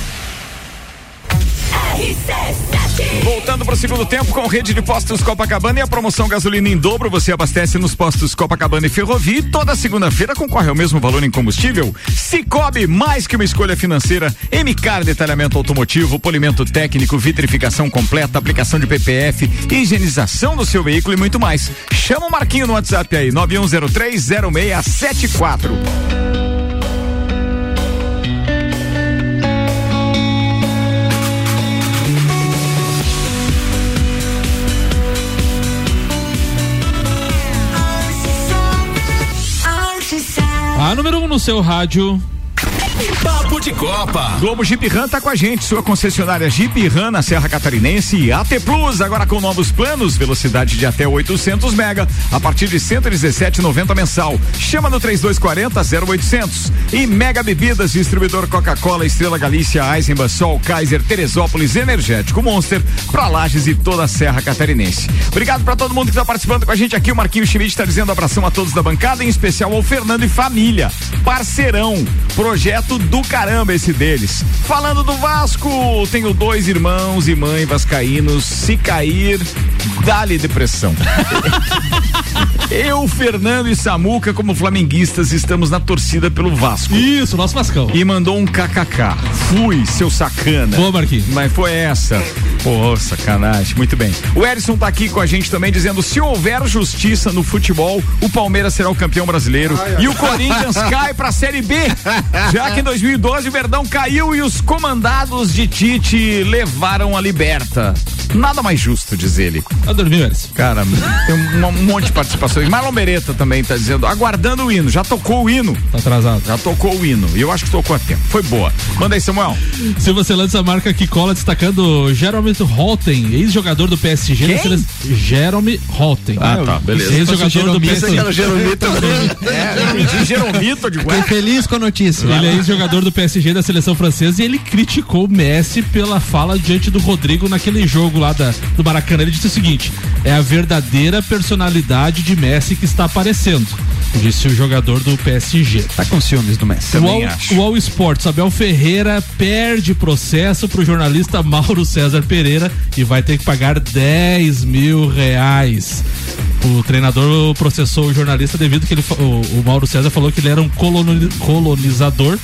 Voltando para o segundo tempo com rede de postos Copacabana e a promoção gasolina em dobro, você abastece nos postos Copacabana e Ferrovia e toda segunda-feira concorre ao mesmo valor em combustível. Cicobi, mais que uma escolha financeira, MCAR detalhamento automotivo, polimento técnico, vitrificação completa, aplicação de PPF, higienização do seu veículo e muito mais. Chama o Marquinho no WhatsApp aí, 91030674. No seu rádio. De Copa. Globo Jeep Ram tá com a gente, sua concessionária Jeep Ram na Serra Catarinense e AT Plus, agora com novos planos, velocidade de até 800 mega, a partir de 117,90 mensal. Chama no 3240 0800. E Mega Bebidas, distribuidor Coca-Cola, Estrela Galícia, Eisenbahn, Sol, Kaiser, Teresópolis, Energético Monster, pra Lages e toda a Serra Catarinense. Obrigado pra todo mundo que tá participando com a gente aqui. O Marquinhos Schmidt tá dizendo abração a todos da bancada, em especial ao Fernando e família. Parceirão, projeto do caramba esse deles. Falando do Vasco, tenho dois irmãos e mãe vascaínos. Se cair, dá-lhe depressão. Eu, Fernando e Samuca, como flamenguistas, estamos na torcida pelo Vasco. Isso, nosso Vascão. E mandou um kkk. Fui, seu sacana. Boa, Marquinhos. Mas foi essa. Pô, sacanagem. Muito bem. O Erison tá aqui com a gente também dizendo: se houver justiça no futebol, o Palmeiras será o campeão brasileiro e o Corinthians cai pra Série B. Já que em 2012 o Verdão caiu e os comandados de Tite levaram a liberta. Nada mais justo, diz ele. Tá dormindo, Erison? Cara, tem um, um monte de participações. Marlon Beretta também tá dizendo, aguardando o hino. Já tocou o hino. Tá atrasado. Já tocou o hino. E eu acho que tocou a tempo. Foi boa. Manda aí, Samuel. Se você lança a marca que cola destacando Jeremy Holten, ex-jogador do PSG. Quem? sele- Jeremy Holten. Ah, tá, beleza. Ex-jogador do Pensei PSG. que era o Jeromito. É, eu pedi Jeromito de Fiquei feliz com a notícia. Ele é ex-jogador do PSG da seleção francesa e ele criticou o Messi pela fala diante do Rodrigo naquele jogo lá da, do Maracanã. Ele disse o seguinte: é a verdadeira personalidade de Messi que está aparecendo. Disse o jogador do PSG. Tá com ciúmes do Messi. O All, o All Sports, Abel Ferreira perde processo pro jornalista Mauro César Pereira e vai ter que pagar 10 mil reais. O treinador processou o jornalista devido que ele, o, o Mauro César falou que ele era um coloni- colonizador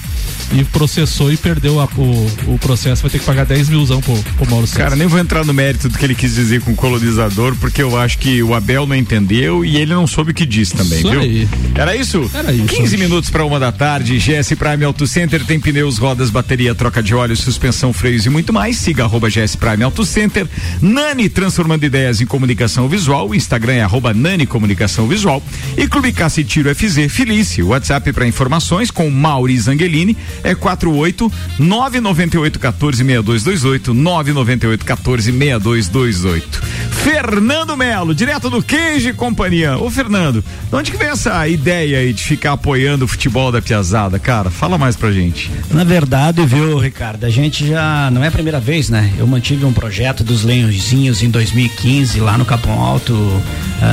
e processou e perdeu a- o, o processo. Vai ter que pagar 10 milzão pro, pro Mauro César. Cara, nem vou entrar no mérito do que ele quis dizer com colonizador, porque eu acho que o Abel não entendeu e ele não soube o que disse também, Isso viu? aí. Era isso? Era isso. 15 minutos para uma da tarde. GS Prime Auto Center tem pneus, rodas, bateria, troca de óleo, suspensão, freios e muito mais. Siga arroba GS Prime Auto Center. Nani transformando ideias em comunicação visual. O Instagram é arroba Nani Comunicação Visual. E Clube Caça e Tiro FZ Felice. WhatsApp para informações com Mauri Zangelini é 48 998 14 6228 998 14 6228. Fernando Melo, direto do Queijo e Companhia. Ô Fernando, de onde que vem essa ideia aí de ficar apoiando o futebol da Piazada, cara? Fala mais pra gente. Na verdade, viu, Ricardo, a gente já não é a primeira vez, né? Eu mantive um projeto dos Leãozinhos em 2015 lá no Capão Alto,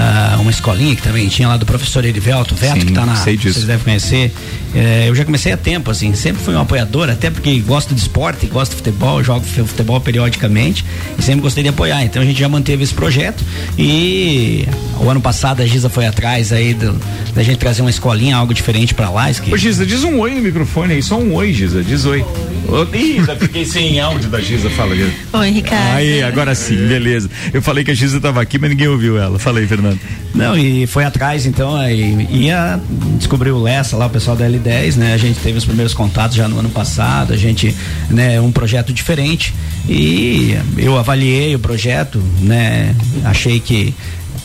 ah, uma escolinha que também tinha lá do professor Erivelto Veto, Sim, que tá na, sei disso. vocês devem conhecer. Eh, eu já comecei há tempo, assim, sempre fui um apoiador, até porque gosto de esporte, gosto de futebol, jogo fu- futebol periodicamente e sempre gostei de apoiar. Então a gente já manteve esse projeto e o ano passado a Giza foi atrás aí do- da gente trazer uma escolinha, algo diferente pra lá. isso que- Ô Giza, diz um oi no microfone aí, só um oi, Giza, diz oi. Ô, Ih, já fiquei sem áudio da Giza, fala, Giza. Oi, Ricardo. Aí, agora sim, beleza. Eu falei que a Giza tava aqui, mas ninguém ouviu ela. Falei, Fernando. Não, e foi atrás, então, aí ia descobrir o Lessa lá, o pessoal da L10, né? A gente teve os primeiros contatos já no ano passado, a gente, né, um projeto diferente. E eu avaliei o projeto, né? Achei que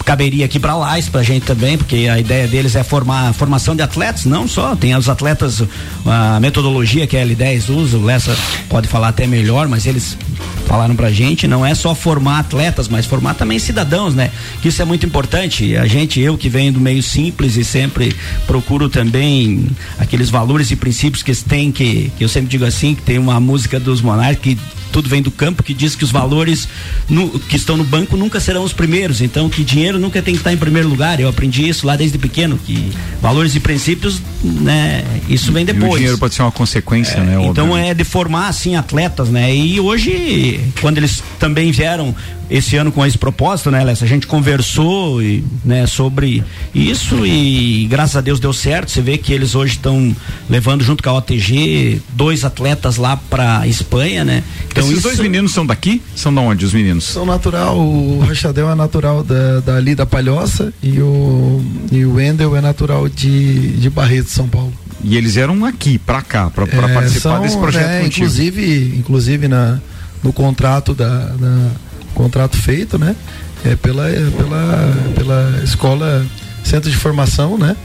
caberia aqui para lá isso pra gente também, porque a ideia deles é formar formação de atletas, não só, tem os atletas, a metodologia que a L10 usa, o Lessa pode falar até melhor, mas eles falaram pra gente, não é só formar atletas, mas formar também cidadãos, né? Que isso é muito importante. A gente, eu que venho do meio simples e sempre procuro também aqueles valores e princípios que tem que, que eu sempre digo assim, que tem uma música dos Monarcas que tudo vem do campo que diz que os valores no- que estão no banco nunca serão os primeiros, então que dinheiro nunca tem que estar em primeiro lugar. Eu aprendi isso lá desde pequeno, que valores e princípios, né, isso vem E o depois. dinheiro pode ser uma consequência, né? Então obviamente. é de formar assim atletas, né? E hoje, quando eles também vieram esse ano com esse propósito, né, Lessa? A gente conversou e, né, sobre isso e graças a Deus deu certo. Você vê que eles hoje estão levando junto com a OTG dois atletas lá pra Espanha, né? Então Esses isso dois meninos são daqui? São de onde os meninos? São natural, o Rachadel é natural da, dali da Palhoça e o, e o Wendel é natural de, de Barreto, São Paulo. E eles eram aqui, pra cá, pra É, participar são, desse projeto né, contigo. Inclusive, inclusive na, no contrato da, da- contrato feito, né? É pela, é pela, pela escola Centro de Formação, né?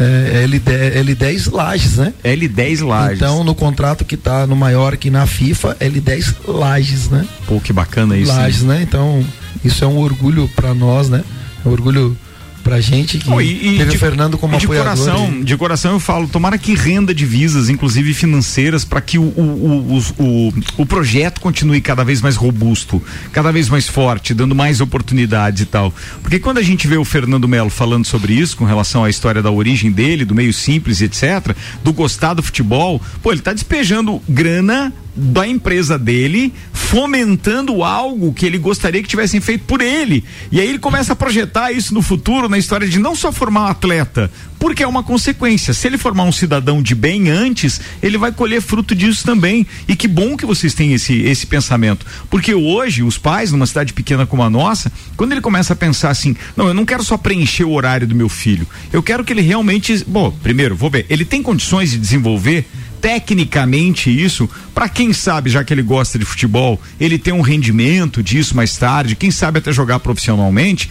é, L10, L10 Lages, né? L10 Lages. Então, no contrato que tá no maior aqui na FIFA, L10 Lages, né? Pô, que bacana isso. Lages, né? Então, isso é um orgulho para nós, né? É um orgulho pra gente que Não, e, e teve de, o Fernando como de apoiador. coração, e- de coração eu falo, tomara que renda divisas, inclusive financeiras, para que o, o, o, o, o projeto continue cada vez mais robusto, cada vez mais forte, dando mais oportunidades e tal. Porque quando a gente vê o Fernando Melo falando sobre isso, com relação à história da origem dele, do meio simples, etc., do gostar do futebol, pô, ele tá despejando grana da empresa dele, fomentando algo que ele gostaria que tivessem feito por ele. E aí ele começa a projetar isso no futuro, na história de não só formar um atleta, porque é uma consequência. Se ele formar um cidadão de bem antes, ele vai colher fruto disso também. E que bom que vocês têm esse, esse pensamento. Porque hoje, os pais, numa cidade pequena como a nossa, quando ele começa a pensar assim, não, eu não quero só preencher o horário do meu filho, eu quero que ele realmente. Bom, primeiro, vou ver, ele tem condições de desenvolver tecnicamente isso, para quem sabe, já que ele gosta de futebol, ele tem um rendimento disso mais tarde, quem sabe até jogar profissionalmente,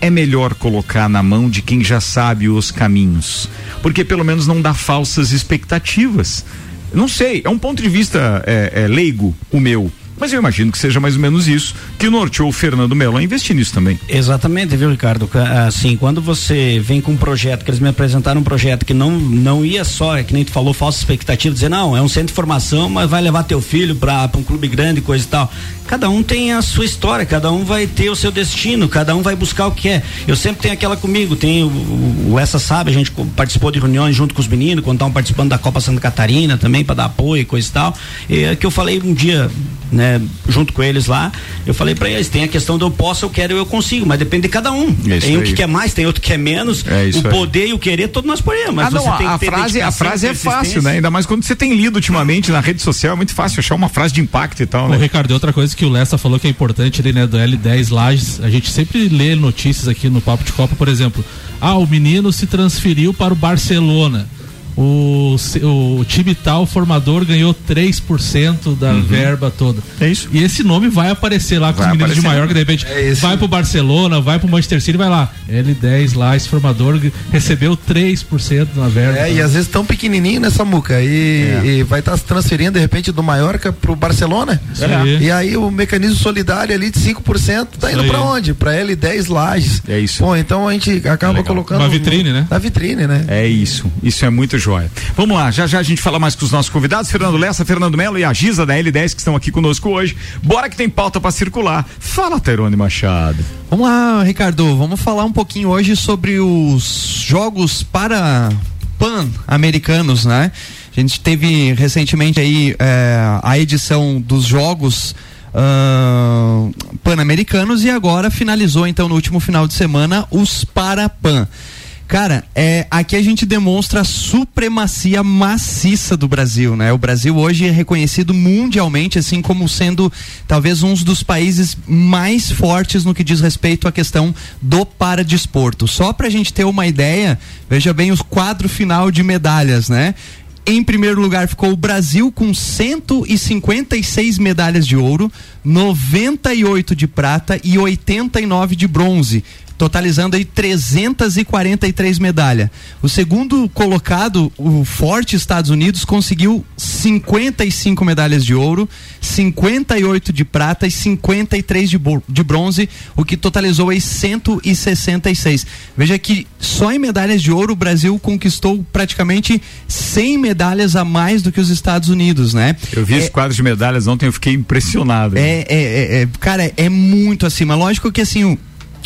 é melhor colocar na mão de quem já sabe os caminhos, porque pelo menos não dá falsas expectativas. Não sei, é um ponto de vista é, é, leigo o meu. Mas eu imagino que seja mais ou menos isso que norteou o Fernando Melo a investir nisso também. Exatamente, viu, Ricardo? Ca- Assim, quando você vem com um projeto, que eles me apresentaram um projeto que não, não ia só, é que nem tu falou, falsa expectativa, dizer, não, é um centro de formação, mas vai levar teu filho para um clube grande, coisa e tal. Cada um tem a sua história, cada um vai ter o seu destino, cada um vai buscar o que é. Eu sempre tenho aquela comigo, tem o, o, Essa Sabe, a gente participou de reuniões junto com os meninos, quando estavam participando da Copa Santa Catarina também, para dar apoio coisa e tal. É que eu falei um dia, né, junto com eles lá, eu falei para eles, tem a questão do eu posso, eu quero, eu consigo, mas depende de cada um. Isso tem um aí. que quer mais, tem outro que quer menos. É isso o aí. poder e o querer, todos nós podemos, mas ah, não, você a, tem a que ter frase, a frase é fácil, né? Ainda mais quando você tem lido ultimamente na rede social, é muito fácil achar uma frase de impacto e tal, Ô, né? Ricardo, e outra coisa que o Lessa falou que é importante ali, né, do L10 Lages, a gente sempre lê notícias aqui no Papo de Copa, por exemplo, ah, o menino se transferiu para o Barcelona. O, o time tal formador ganhou 3% da verba toda. É isso. E esse nome vai aparecer lá com Vai os meninos de aparecer. Maiorca, de repente, É esse. vai pro Barcelona, vai pro Manchester City, vai lá. L10 lá, esse formador recebeu 3% na verba. É, e às vezes tão pequenininho nessa muca e, É. e vai estar se transferindo de repente do Mallorca pro Barcelona. Aí. E aí o mecanismo solidário ali de 5% tá indo pra onde? Pra L10 Lages. É isso. Pô, então a gente acaba colocando Uma vitrine, né? Na vitrine, né? É isso, isso é muito jóia. Vamos lá, já já a gente fala mais com os nossos convidados, Fernando Lessa, Fernando Melo e a Giza da L10 que estão aqui conosco hoje. Bora que tem pauta pra circular. Fala, Terone Machado. Vamos lá, Ricardo, vamos falar um pouquinho hoje sobre os jogos para pan-americanos, né? A gente teve recentemente aí eh, a edição dos jogos ah, pan-americanos e agora finalizou então no último final de semana os para-pan. Cara, é, aqui a gente demonstra a supremacia maciça do Brasil, né? O Brasil hoje é reconhecido mundialmente, assim como sendo talvez um dos países mais fortes no que diz respeito à questão do paradesporto. Só pra gente ter uma ideia, veja bem os quadro final de medalhas, né? Em primeiro lugar ficou o Brasil com 156 medalhas de ouro, 98 de prata e 89 de bronze, totalizando aí 343 medalhas. O segundo colocado, o forte Estados Unidos, conseguiu 55 medalhas de ouro, 58 de prata e 53 de, de bronze, o que totalizou aí 166. Veja que só em medalhas de ouro o Brasil conquistou praticamente 100 medalhas a mais do que os Estados Unidos, né? Eu vi É- esse quadro de medalhas ontem, eu fiquei impressionado. é, é, é, é, cara, é muito acima. Lógico que assim, o-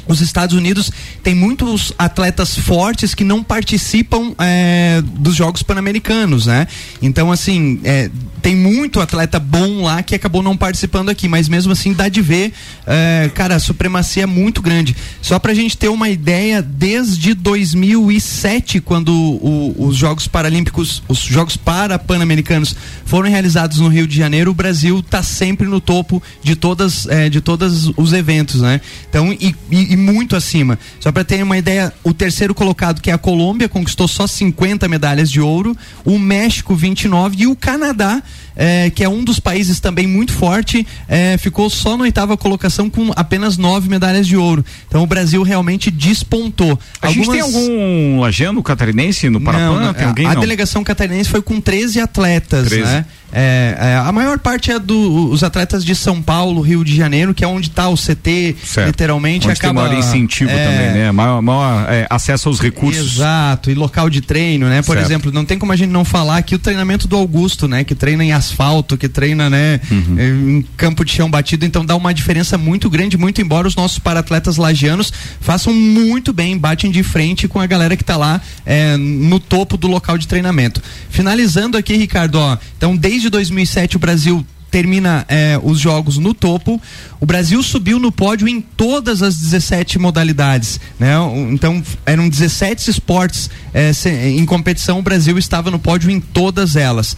os Estados Unidos tem muitos atletas fortes que não participam é, dos Jogos Pan-Americanos, né? Então, assim, é, tem muito atleta bom lá que acabou não participando aqui, mas mesmo assim dá de ver, é, cara, a supremacia é muito grande. Só pra gente ter uma ideia, desde 2007, quando o- os Jogos Paralímpicos, os Jogos Para-Pan-Americanos foram realizados no Rio de Janeiro, o Brasil tá sempre no topo de todas, de todos os eventos, né? Então, e- e muito acima. Só para ter uma ideia, o terceiro colocado, que é a Colômbia, conquistou só 50 medalhas de ouro, o México 29 e o Canadá é, que é um dos países também muito forte, é, ficou só na oitava colocação com apenas nove medalhas de ouro. Então o Brasil realmente despontou. A gente tem algum lajeano catarinense no Parapan? Não, tem alguém a não? delegação catarinense foi com 13 atletas, 13. né? É, é, a maior parte é dos atletas de São Paulo, Rio de Janeiro, que é onde está o CT, Certo. literalmente Onde acaba maior incentivo é, também, né? Maior, maior, é, acesso aos recursos. Exato, e local de treino, né? Por Certo. exemplo, não tem como a gente não falar aqui o treinamento do Augusto, né? Que treina em asfalto, que treina, né? Uhum. eh, Em campo de chão batido, então dá uma diferença muito grande, muito embora os nossos paratletas lagianos façam muito bem, batem de frente com a galera que tá lá eh, no topo do local de treinamento. Finalizando aqui, Ricardo, ó, então desde 2007 o Brasil termina eh, os jogos no topo. O Brasil subiu no pódio em todas as 17 modalidades, né? Então eram 17 esportes se- em competição. O Brasil estava no pódio em todas elas.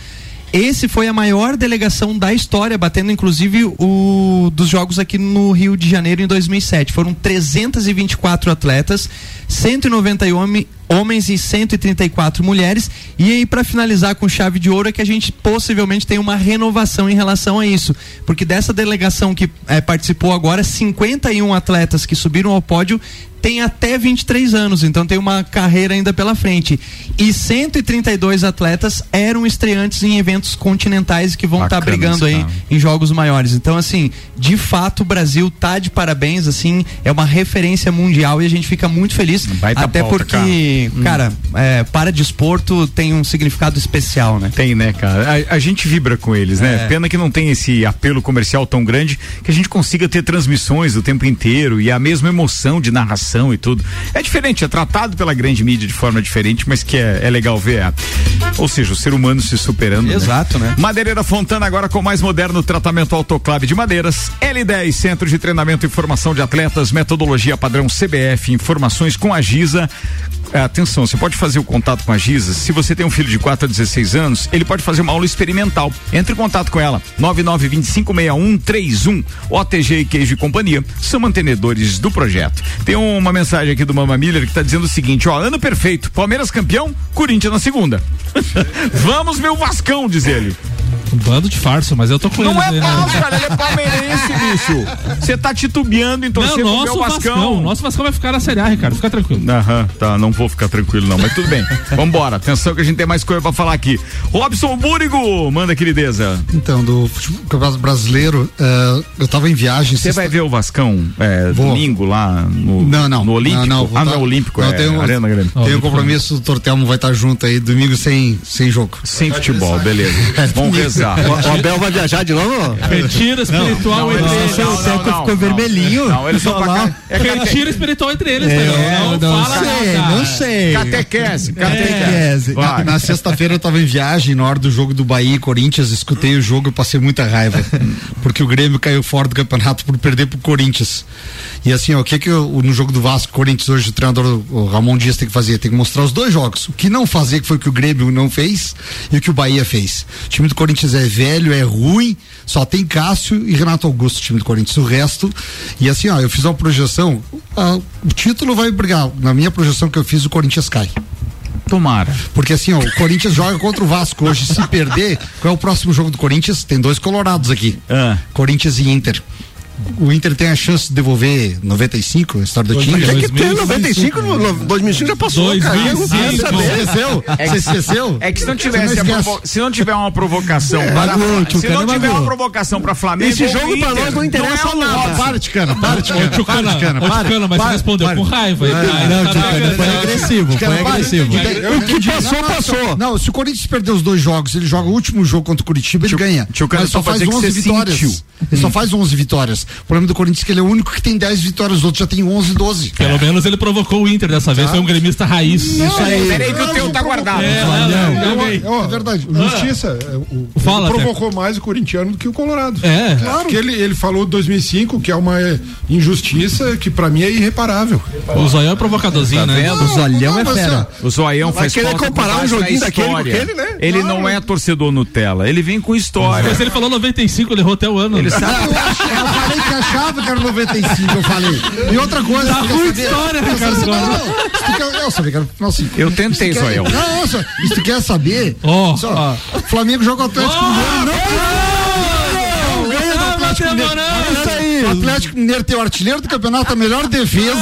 Esse foi a maior delegação da história, batendo inclusive o dos jogos aqui no Rio de Janeiro em 2007. Foram 324 atletas, 190 homi- homens e 134 mulheres. E aí para finalizar com chave de ouro é que a gente possivelmente tem uma renovação em relação a isso, porque dessa delegação que eh, participou agora, 51 atletas que subiram ao pódio tem até 23 anos, então tem uma carreira ainda pela frente. E 132 atletas eram estreantes em eventos continentais que vão estar Bacana brigando aí em jogos maiores. Então, assim, de fato, o Brasil tá de parabéns, assim, é uma referência mundial e a gente fica muito feliz. Baita até pauta, porque, cara, é, para desporto tem um significado especial, né? Tem, né, cara? A, a gente vibra com eles, né? É. Pena que não tem esse apelo comercial tão grande que a gente consiga ter transmissões o tempo inteiro e a mesma emoção de narração e tudo. É diferente, é tratado pela grande mídia de forma diferente, mas que é, é legal ver. é. Ou seja, o ser humano se superando. Exato, né? Madeireira Fontana agora com mais moderno tratamento autoclave de madeiras. L10, Centro de Treinamento e Formação de Atletas, metodologia padrão CBF, informações com a Giza. É, atenção, você pode fazer o contato com a Giza. Se você tem um filho de 4 a 16 anos, ele pode fazer uma aula experimental. Entre em contato com ela. 99256131. OTG e Queijo e Companhia são mantenedores do projeto. Tem uma mensagem aqui do Mama Miller que está dizendo o seguinte: ó, ano perfeito. Palmeiras campeão, Corinthians na segunda. Vamos, meu Vascão, diz ele. Um bando de farsa, mas eu tô com Não eles é aí, né? falso, cara, ele é palmeirense, bicho. Você tá titubeando em torcer Não, pro nosso meu Vascão. Vascão. Nosso Vascão vai ficar na Série A, Ricardo. Fica tranquilo. Aham, tá, não vou ficar tranquilo não, mas tudo bem. Vambora, atenção que a gente tem mais coisa pra falar aqui. Robson Búrigo, manda querideza. Então, do futebol- Campeonato Brasileiro, eh, eu tava em viagem. Você vai ver o Vascão é, domingo lá no, Não, não. no Olímpico? Não, não, ah, tá- não é Olímpico, não, é tem um- Arena Grande. Tem o compromisso do Tortelmo vai estar junto aí domingo sem, sem jogo. Sem futebol, beleza. Vamos rezar. O, o Abel vai viajar de novo? Retiro espiritual não, entre eles. não, O não, ficou vermelhinho. Não, eles são pra. É Retiro espiritual entre eles, É, não fala sei, nada. não sei. Catequese, Catequese. Na, na sexta-feira eu tava em viagem, na hora do jogo do Bahia e Corinthians, escutei o jogo e passei muita raiva. Porque o Grêmio caiu fora do campeonato por perder pro Corinthians. E assim, ó, o que que eu- no jogo do Vasco, Corinthians, hoje o treinador o Ramon Dias tem que fazer? Tem que mostrar os dois jogos. O que não fazer, que foi o que o Grêmio não fez e o que o Bahia fez. O time do Corinthians é velho, é ruim, só tem Cássio e Renato Augusto, time do Corinthians. O resto, e assim, ó, eu fiz uma projeção, ah, o título vai brigar. Na minha projeção que eu fiz, o Corinthians cai. Tomara. Porque assim, ó, o Corinthians joga contra o Vasco hoje. Se perder, qual é o próximo jogo do Corinthians? Tem dois colorados aqui. Ah. Corinthians e Inter. O Inter tem a chance de devolver 95, a história do time. Tem que ter 95, no, no, 2005 já passou, cara. Eu não saber. Esqueceu? É Você que- esqueceu? É que se não tivesse se não tiver uma provocação, para- Magoou, tio se não Cana tiver uma provocação para Flamengo, Esse jogo pra Inter, nós não interessa é um nada. óbvio. Para, Ticana, para, Ticana. Para, Cana, Ticana, para. tio Cana, mas você para, respondeu para. com raiva. aí, Não, tá? não, Tá tio na- Cana, foi agressivo, Ticana, foi para. agressivo. O que passou, passou. Não, se o Corinthians perder os dois jogos, ele joga o último jogo contra o Curitiba, ele ganha. tio Cana, Mas só faz dizer que 11 você vitórias. Ele só faz 11 vitórias. O problema do Corinthians é que ele é o único que tem 10 vitórias, os outros já tem 11, 12. Pelo menos ele provocou o Inter dessa vez, foi um gremista raiz. Isso aí. Peraí que o teu tá guardado. É, Não, não, é, é verdade. Justiça. é, o, o- Fala, ele provocou mais o corintiano do que o Colorado. É. Claro. Porque ele, ele falou 2005, que é uma é, injustiça que pra mim é irreparável. O Zoião é provocadorzinho, né? vendo? O Zolhão é fera. O Zoião Vai faz querer comparar com um joguinho daquele com aquele, né? Ele não é torcedor Nutella, ele vem com história. Mas ele falou 95, ele errou até o ano. Ele sabe. Eu sei que achava que era 95, eu falei. E outra coisa. Tá ruim de história, Eu Ricardo não, não, se tu quer- Eu sabia que era no final 5. Eu tentei, quer- Zoião. Não, não, só- se tu quer saber. Ó, só, Flamengo joga o Atlético Mineiro. Não, não ganha do Atlético Mineiro. Olha Isso aí. O Atlético Mineiro tem o artilheiro do campeonato, a melhor defesa.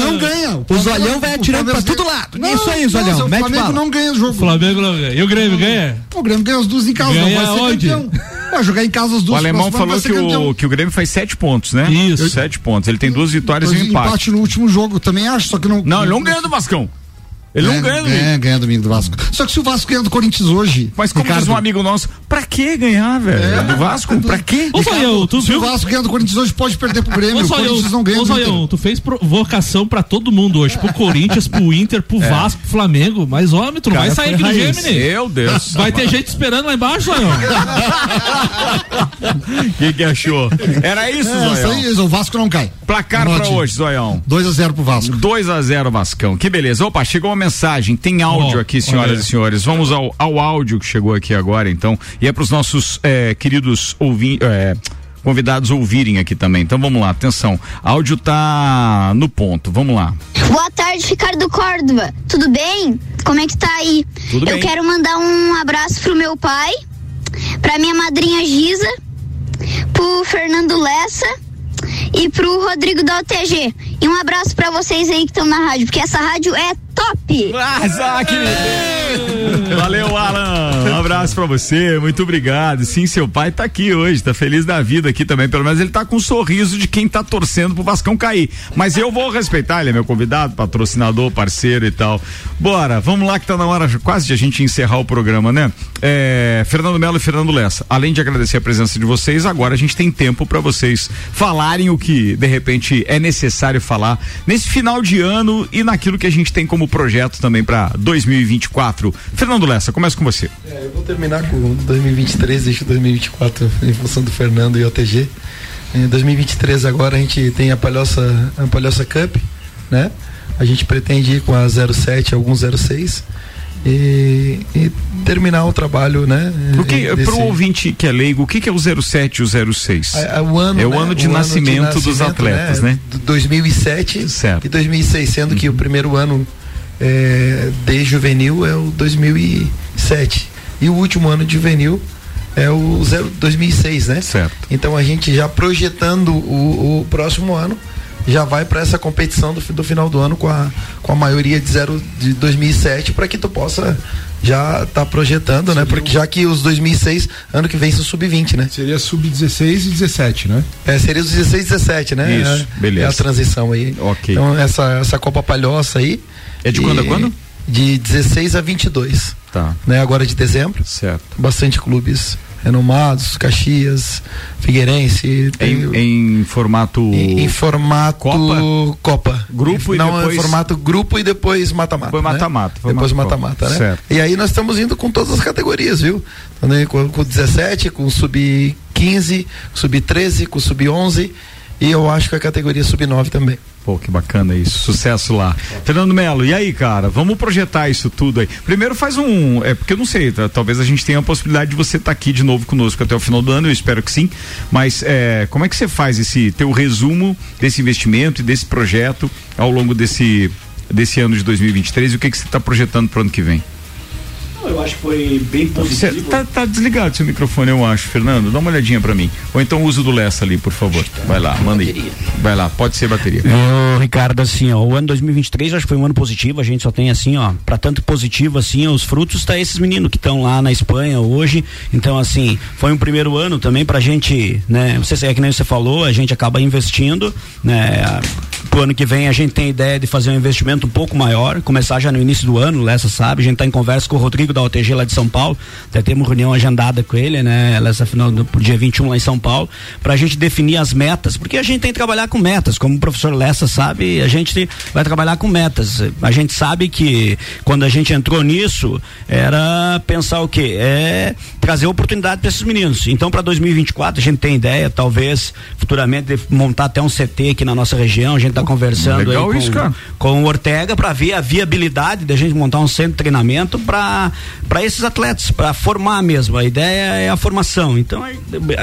Não ganha. O Zoião vai atirando pra todo lado. Não, Isso aí, não, Zoião. O Flamengo bala. não ganha o jogo. O Flamengo não ganha. E o Grêmio ganha? O Grêmio ganha as duas em casa, Ganha não vai ser campeão. Vai jogar em casa as O duas alemão falou que o, que o Grêmio faz sete pontos, né? Isso. Sete pontos. Ele tem duas vitórias Dois e um empate. empate no último jogo, também acho, só que não. Não, ele não ganha do Vascão. Ele não ganha domingo. Ganha, ganha domingo do Vasco. Só que se o Vasco ganha do Corinthians hoje. Mas como Ricardo, diz um amigo nosso, pra que ganhar, velho? É. do Vasco? Pra quê? Ô, Zoião, tu se viu? o Vasco ganha do Corinthians hoje, pode perder pro Grêmio. Ô, o Corinthians não ganha ô. Zoião, tu fez provocação pra todo mundo hoje. Pro Corinthians, pro Inter, pro Vasco, pro Flamengo. Mas, homem, tu não vai sair aqui do. Gemini. Meu Deus. Vai ter gente esperando lá embaixo, Zoião. O que, que achou? Era isso, É, isso Zoião. aí, o Vasco não cai. Placar Anote. pra hoje, Zoião. 2x0 pro Vasco. 2 a 0 Vascão. Que beleza. Opa, chegou uma mensagem. Tem áudio Ó, aqui, senhoras olha. e senhores. Vamos ao, ao áudio que chegou aqui agora, então. E é para os nossos eh, queridos ouvintes. convidados ouvirem aqui também. Então vamos lá, atenção. Áudio tá no ponto. Vamos lá. Boa tarde, Ricardo Córdova. Tudo bem? Como é que tá aí? Tudo Eu bem. quero mandar um abraço pro meu pai, pra minha madrinha Giza, pro Fernando Lessa e pro Rodrigo da OTG. E um abraço pra vocês aí que estão na rádio, porque essa rádio é top! Ah, que Valeu, Alan. Um abraço pra você, muito obrigado. Sim, seu pai tá aqui hoje, tá feliz da vida aqui também. Pelo menos ele tá com um sorriso de quem tá torcendo pro Vascão cair. Mas eu vou respeitar, ele é meu convidado, patrocinador, parceiro e tal. Bora, vamos lá que tá na hora quase de a gente encerrar o programa, né? É, Fernando Melo e Fernando Lessa, além de agradecer a presença de vocês, agora a gente tem tempo pra vocês falarem o que de repente é necessário falar nesse final de ano e naquilo que a gente tem como projeto também pra 2024. Fernando Lessa, começa com você. É, eu vou terminar com 2023, deixo 2024 em função do Fernando e OTG. Em 2023 agora a gente tem a Palhoça, a Palhoça Cup, né? A gente pretende ir com a 07, alguns 06 e, e terminar o trabalho, né? O que, desse- pro ouvinte que é leigo, o que, que é o 07 e o 06? É, é o ano, é o né? ano de, nascimento, dos nascimento, atletas, né? Do 2007 Certo. e 2006, sendo que o primeiro ano é, de juvenil é o 2007 e o último ano de juvenil é o zero- 2006, né? Certo. Então a gente já projetando o, o próximo ano já vai para essa competição do, do final do ano com a, com a maioria de zero de 2007 para que tu possa já estar projetando, né? Porque já que os 2006 ano que vem são sub-20, né? Seria sub-16 e 17, né? É, seria os 16 e 17, né? Isso, É- beleza. É a transição aí. Ok. Então, essa, essa Copa Palhoça aí. É de quando a quando? De 16 a 22. Tá. Né? Agora de dezembro. Certo. Bastante clubes renomados, Caxias, Figueirense. Em, em formato. em, em formato Copa? Copa. Grupo e Não, depois- em formato grupo e depois mata-mata. Depois né? mata-mata, formato Depois mata-mata, né? Certo. E aí nós estamos indo com todas as categorias, viu? Então, né, Com, com 17, com sub-15, sub-13, com sub-11 e eu acho que a categoria sub-9 também. Pô, que bacana isso. Sucesso lá. Fernando Melo, e aí, cara? Vamos projetar isso tudo aí. Primeiro faz um. É porque eu não sei, tá? talvez a gente tenha a possibilidade de você estar aqui de novo conosco até o final do ano, eu espero que sim. Mas é, como é que você faz esse teu resumo desse investimento e desse projeto ao longo desse, desse ano de 2023 e o que, que você está projetando para o ano que vem? Eu acho que foi bem Você positivo. tá, tá desligado seu microfone, eu acho, Fernando. Dá uma olhadinha para mim. Ou então usa o do Lessa ali, por favor. Vai lá, manda aí. Vai lá, pode ser bateria. Ô, Ricardo, assim, ó, o ano 2023 acho que foi um ano positivo, a gente só tem assim, ó, para tanto positivo assim, os frutos tá esses meninos que estão lá na Espanha hoje. Então, assim, foi um primeiro ano também pra gente, né, não sei se é que nem você falou, a gente acaba investindo, né, pro ano que vem a gente tem ideia de fazer um investimento um pouco maior, começar já no início do ano, Lessa sabe, a gente tá em conversa com o Rodrigo da OTG lá de São Paulo, até temos reunião agendada com ele, né, Lessa final do dia 21 lá em São Paulo, pra gente definir as metas, porque a gente tem que trabalhar com metas, como o professor Lessa sabe, a gente vai trabalhar com metas. A gente sabe que quando a gente entrou nisso, era pensar o quê? É trazer oportunidade para esses meninos. Então, para 2024, a gente tem ideia, talvez futuramente, de montar até um CT aqui na nossa região. A gente está conversando Legal aí com, isso, com o Ortega para ver a viabilidade da gente montar um centro de treinamento para para esses atletas, para formar mesmo. A ideia é a formação. Então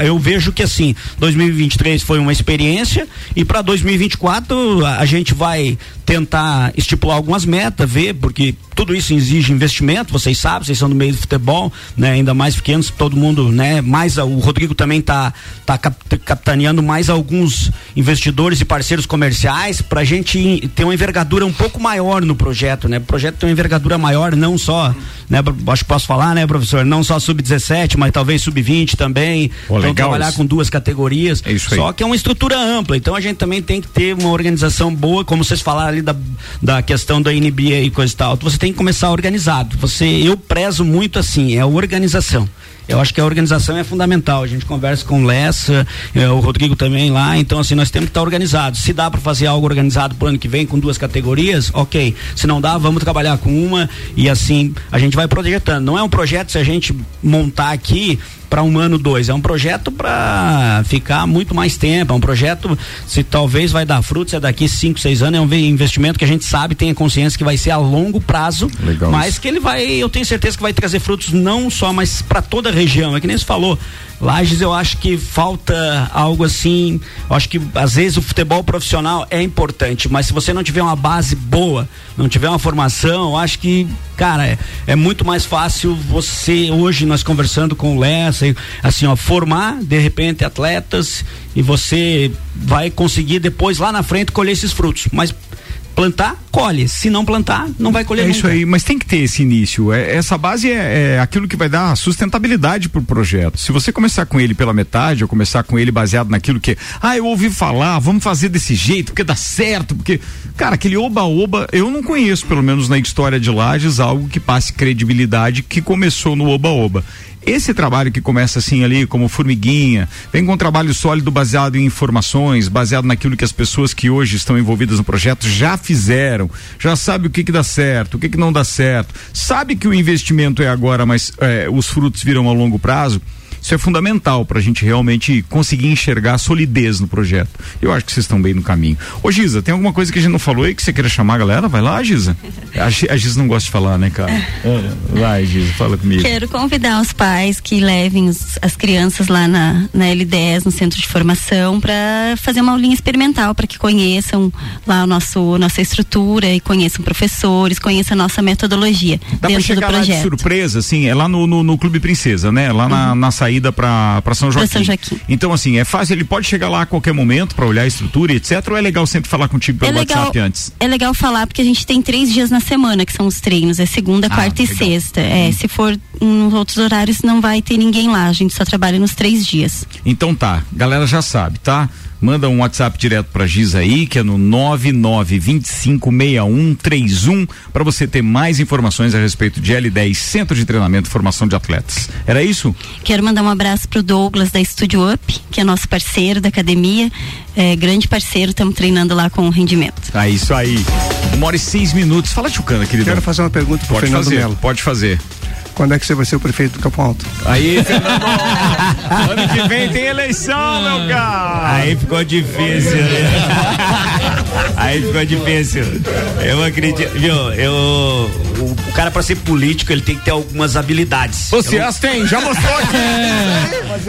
eu vejo que assim, 2023 foi uma experiência e para 2024 a, a gente vai tentar estipular algumas metas, ver, porque tudo isso exige investimento, vocês sabem, vocês são do meio do futebol, né, ainda mais pequenos, todo mundo, né, mais o Rodrigo também tá tá cap- capitaneando mais alguns investidores e parceiros comerciais para a gente ter uma envergadura um pouco maior no projeto, né? O projeto tem uma envergadura maior, não só, né, acho que posso falar, né, professor, não só sub-17, mas talvez sub-20 também. Pô, então trabalhar isso. com duas categorias. É isso aí. Só que é uma estrutura ampla, então a gente também tem que ter uma organização boa, como vocês falaram ali da, da questão da NBA e coisa e tal. Você tem que começar organizado. Você, eu prezo muito assim, é a organização. Eu acho que a organização é fundamental. A gente conversa com o Lessa, eh, o Rodrigo também lá. Então, assim, nós temos que estar organizados. Se dá para fazer algo organizado pro ano que vem com duas categorias, ok. Se não dá, vamos trabalhar com uma e assim a gente vai projetando. Não é um projeto se a gente montar aqui para um ano, dois. É um projeto para ficar muito mais tempo. É um projeto, se talvez vai dar frutos, é daqui cinco, seis anos. É um investimento que a gente sabe, tem a consciência que vai ser a longo prazo, Legal mas isso. que ele vai, eu tenho certeza que vai trazer frutos não só, mas para toda a região. É que nem se falou. Lages, eu acho que falta algo assim. Eu acho que às vezes o futebol profissional é importante, mas se você não tiver uma base boa, não tiver uma formação, eu acho que, cara, é, é muito mais fácil você, hoje nós conversando com o Lessa, assim, ó, formar de repente atletas e você vai conseguir depois lá na frente colher esses frutos. Mas plantar, colhe. Se não plantar, não vai colher É nunca. isso aí, mas tem que ter esse início. É, essa base é, é aquilo que vai dar sustentabilidade pro projeto. Se você começar com ele pela metade, ou começar com ele baseado naquilo que, ah, eu ouvi falar, vamos fazer desse jeito, porque dá certo, porque, cara, aquele oba-oba, eu não conheço, pelo menos na história de Lages, algo que passe credibilidade que começou no oba-oba. Esse trabalho que começa assim ali, como formiguinha, vem com um trabalho sólido baseado em informações, baseado naquilo que as pessoas que hoje estão envolvidas no projeto já fizeram, já sabe o que que dá certo, o que que não dá certo, sabe que o investimento é agora, mas é, os frutos virão a longo prazo. Isso é fundamental para a gente realmente conseguir enxergar a solidez no projeto. Eu acho que vocês estão bem no caminho. Ô Giza, tem alguma coisa que a gente não falou aí que você queira chamar a galera? Vai lá, Giza. A, a Giza não gosta de falar, né, cara? É, Vai, Giza, fala comigo. Quero convidar os pais que levem os- as crianças lá na, na L10, no centro de formação, para fazer uma aulinha experimental, para que conheçam lá o nosso, nossa estrutura e conheçam professores, conheçam a nossa metodologia Dá do chegar lá de surpresa, assim, é lá no, no, no Clube Princesa, né? Lá na, na saída pra, pra São Pra Joaquim. São Joaquim. Então, assim, é fácil, ele pode chegar lá a qualquer momento pra olhar a estrutura, e etc. Ou é legal sempre falar contigo pelo É legal, WhatsApp antes? é legal falar porque a gente tem três dias na semana que são os treinos, é segunda, Ah, quarta e sexta. É, se for nos outros horários não vai ter ninguém lá, a gente só trabalha nos três dias. Então tá, galera já sabe, tá? Manda um WhatsApp direto pra Giz aí, que é no 99256131, pra você ter mais informações a respeito de L10, Centro de Treinamento e Formação de Atletas. Era isso? Quero mandar um abraço pro Douglas da Studio Up, que é nosso parceiro da academia, é, grande parceiro, estamos treinando lá com rendimento. É isso aí. Uma hora e seis minutos. Fala, Tchucana, querido. Quero fazer uma pergunta pro Pode Fernando fazer, Melo. pode fazer. Quando é que você vai ser o prefeito do Campo Alto? Aí, Fernando. ano que vem tem eleição, meu cara. Aí ficou difícil, né? Aí ficou difícil. Eu acredito, viu? Eu, o, o cara para ser político ele tem que ter algumas habilidades. Você Eu- as tem, já mostrou aqui.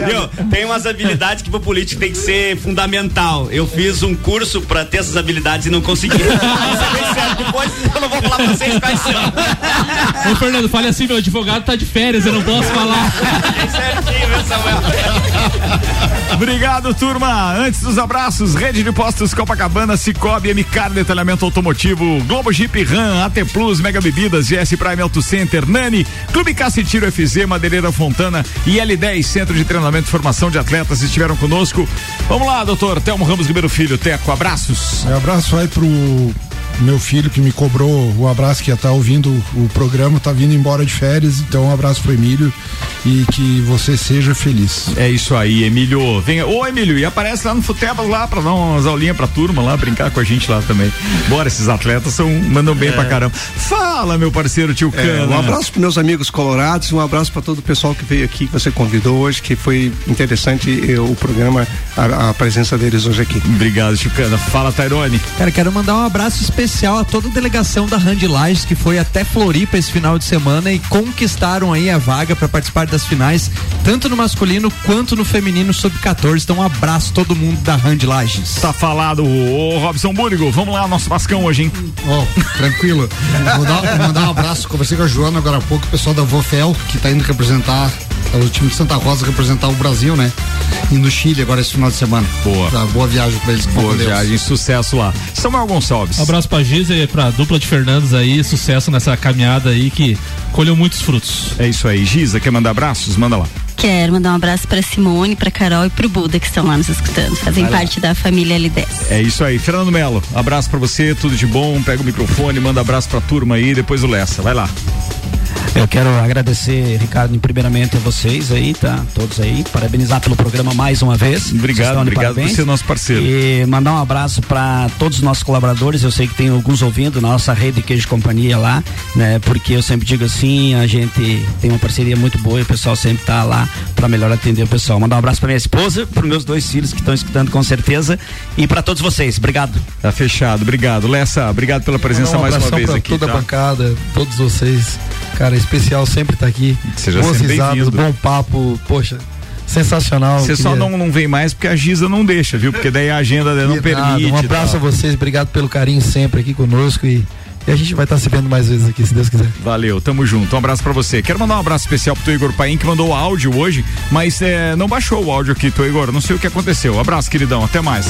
Viu? Tem umas habilidades que pro político tem que ser fundamental. Eu fiz um curso pra ter essas habilidades e não consegui. É. Depois eu não vou falar pra vocês quais são. Ô, Fernando, fale assim, meu advogado tá de férias, eu não posso falar. É certinho, Samuel? Obrigado, turma. Antes dos abraços, Rede de Postos Copacabana, Cicobi, MCAR Detalhamento Automotivo, Globo Jeep Ram, AT Plus, Mega Bebidas, GS Prime Auto Center, Nani, Clube Caça e Tiro FZ, Madeireira Fontana e L10, Centro de Treinamento e Formação de Atletas, estiveram conosco. Vamos lá, doutor Telmo Ramos Ribeiro Filho, Teco, abraços. Um abraço vai pro meu filho que me cobrou o abraço que ia estar ouvindo o programa, tá vindo embora de férias, então um abraço pro Emílio e que você seja feliz. É isso aí, Emílio. Venha. Ô, Emílio, e aparece lá no Futebas lá pra dar umas aulinhas pra turma lá, brincar com a gente lá também. Bora, esses atletas são, mandam bem É. pra caramba. Fala, meu parceiro tio É, Cana. um abraço para meus amigos colorados, um abraço para todo o pessoal que veio aqui, que você convidou hoje, que foi interessante eh, o programa, a, a presença deles hoje aqui. Obrigado, tio Cana. Fala, Tairone. Cara, quero mandar um abraço especial a toda a delegação da Hand Lages que foi até Floripa esse final de semana e conquistaram aí a vaga para participar das finais, tanto no masculino quanto no feminino sub-14. Então, um abraço a todo mundo da Hand Lages. Tá falado, ô Robson Búrigo. Vamos lá, nosso Vascão hoje, hein? Ó, tranquilo. Vou dar, vou mandar um abraço. Conversei com a Joana agora há pouco, o pessoal da Vofel, que tá indo representar, é o time de Santa Rosa representar o Brasil, né? Indo no Chile agora esse final de semana. Boa. Tá, boa viagem pra eles. Boa Deus. viagem, sucesso lá. Samuel Gonçalves. Um abraço pra Giza e pra dupla de Fernandes aí, sucesso nessa caminhada aí que colheu muitos frutos. É isso aí. Giza, quer mandar abraços? Manda lá. Quero mandar um abraço pra Simone, pra Carol e pro Buda que estão lá nos escutando. Fazem Vai lá. parte da família L10. É isso aí. Fernando Melo, abraço pra você, tudo de bom. Pega o microfone, manda abraço pra turma aí, depois o Lessa. Vai lá. Eu quero agradecer, Ricardo, primeiramente a vocês aí, tá? Todos aí. Parabenizar pelo programa mais uma vez. Obrigado, obrigado por ser nosso parceiro. E mandar um abraço para todos os nossos colaboradores. Eu sei que tem alguns ouvindo na nossa rede Queijo Companhia lá, né? Porque eu sempre digo assim, a gente tem uma parceria muito boa e o pessoal sempre tá lá para melhor atender o pessoal. Mandar um abraço para minha esposa, para meus dois filhos que estão escutando com certeza e para todos vocês. Obrigado. Tá fechado, obrigado. Lessa, obrigado pela presença um mais uma vez pra aqui. toda tá? a bancada, todos vocês. Cara, especial sempre tá aqui. Seja Boas risadas, bom papo, poxa, sensacional. Você só não, não vem mais porque a Giza não deixa, viu? Porque daí a agenda não nada, permite. Um abraço a vocês, obrigado pelo carinho sempre aqui conosco e, e a gente vai estar se vendo mais vezes aqui, se Deus quiser. Valeu, tamo junto. Um abraço pra você. Quero mandar um abraço especial pro teu Igor Paim, que mandou áudio hoje, mas é, não baixou o áudio aqui, teu Igor. Não sei o que aconteceu. Abraço, queridão. Até mais.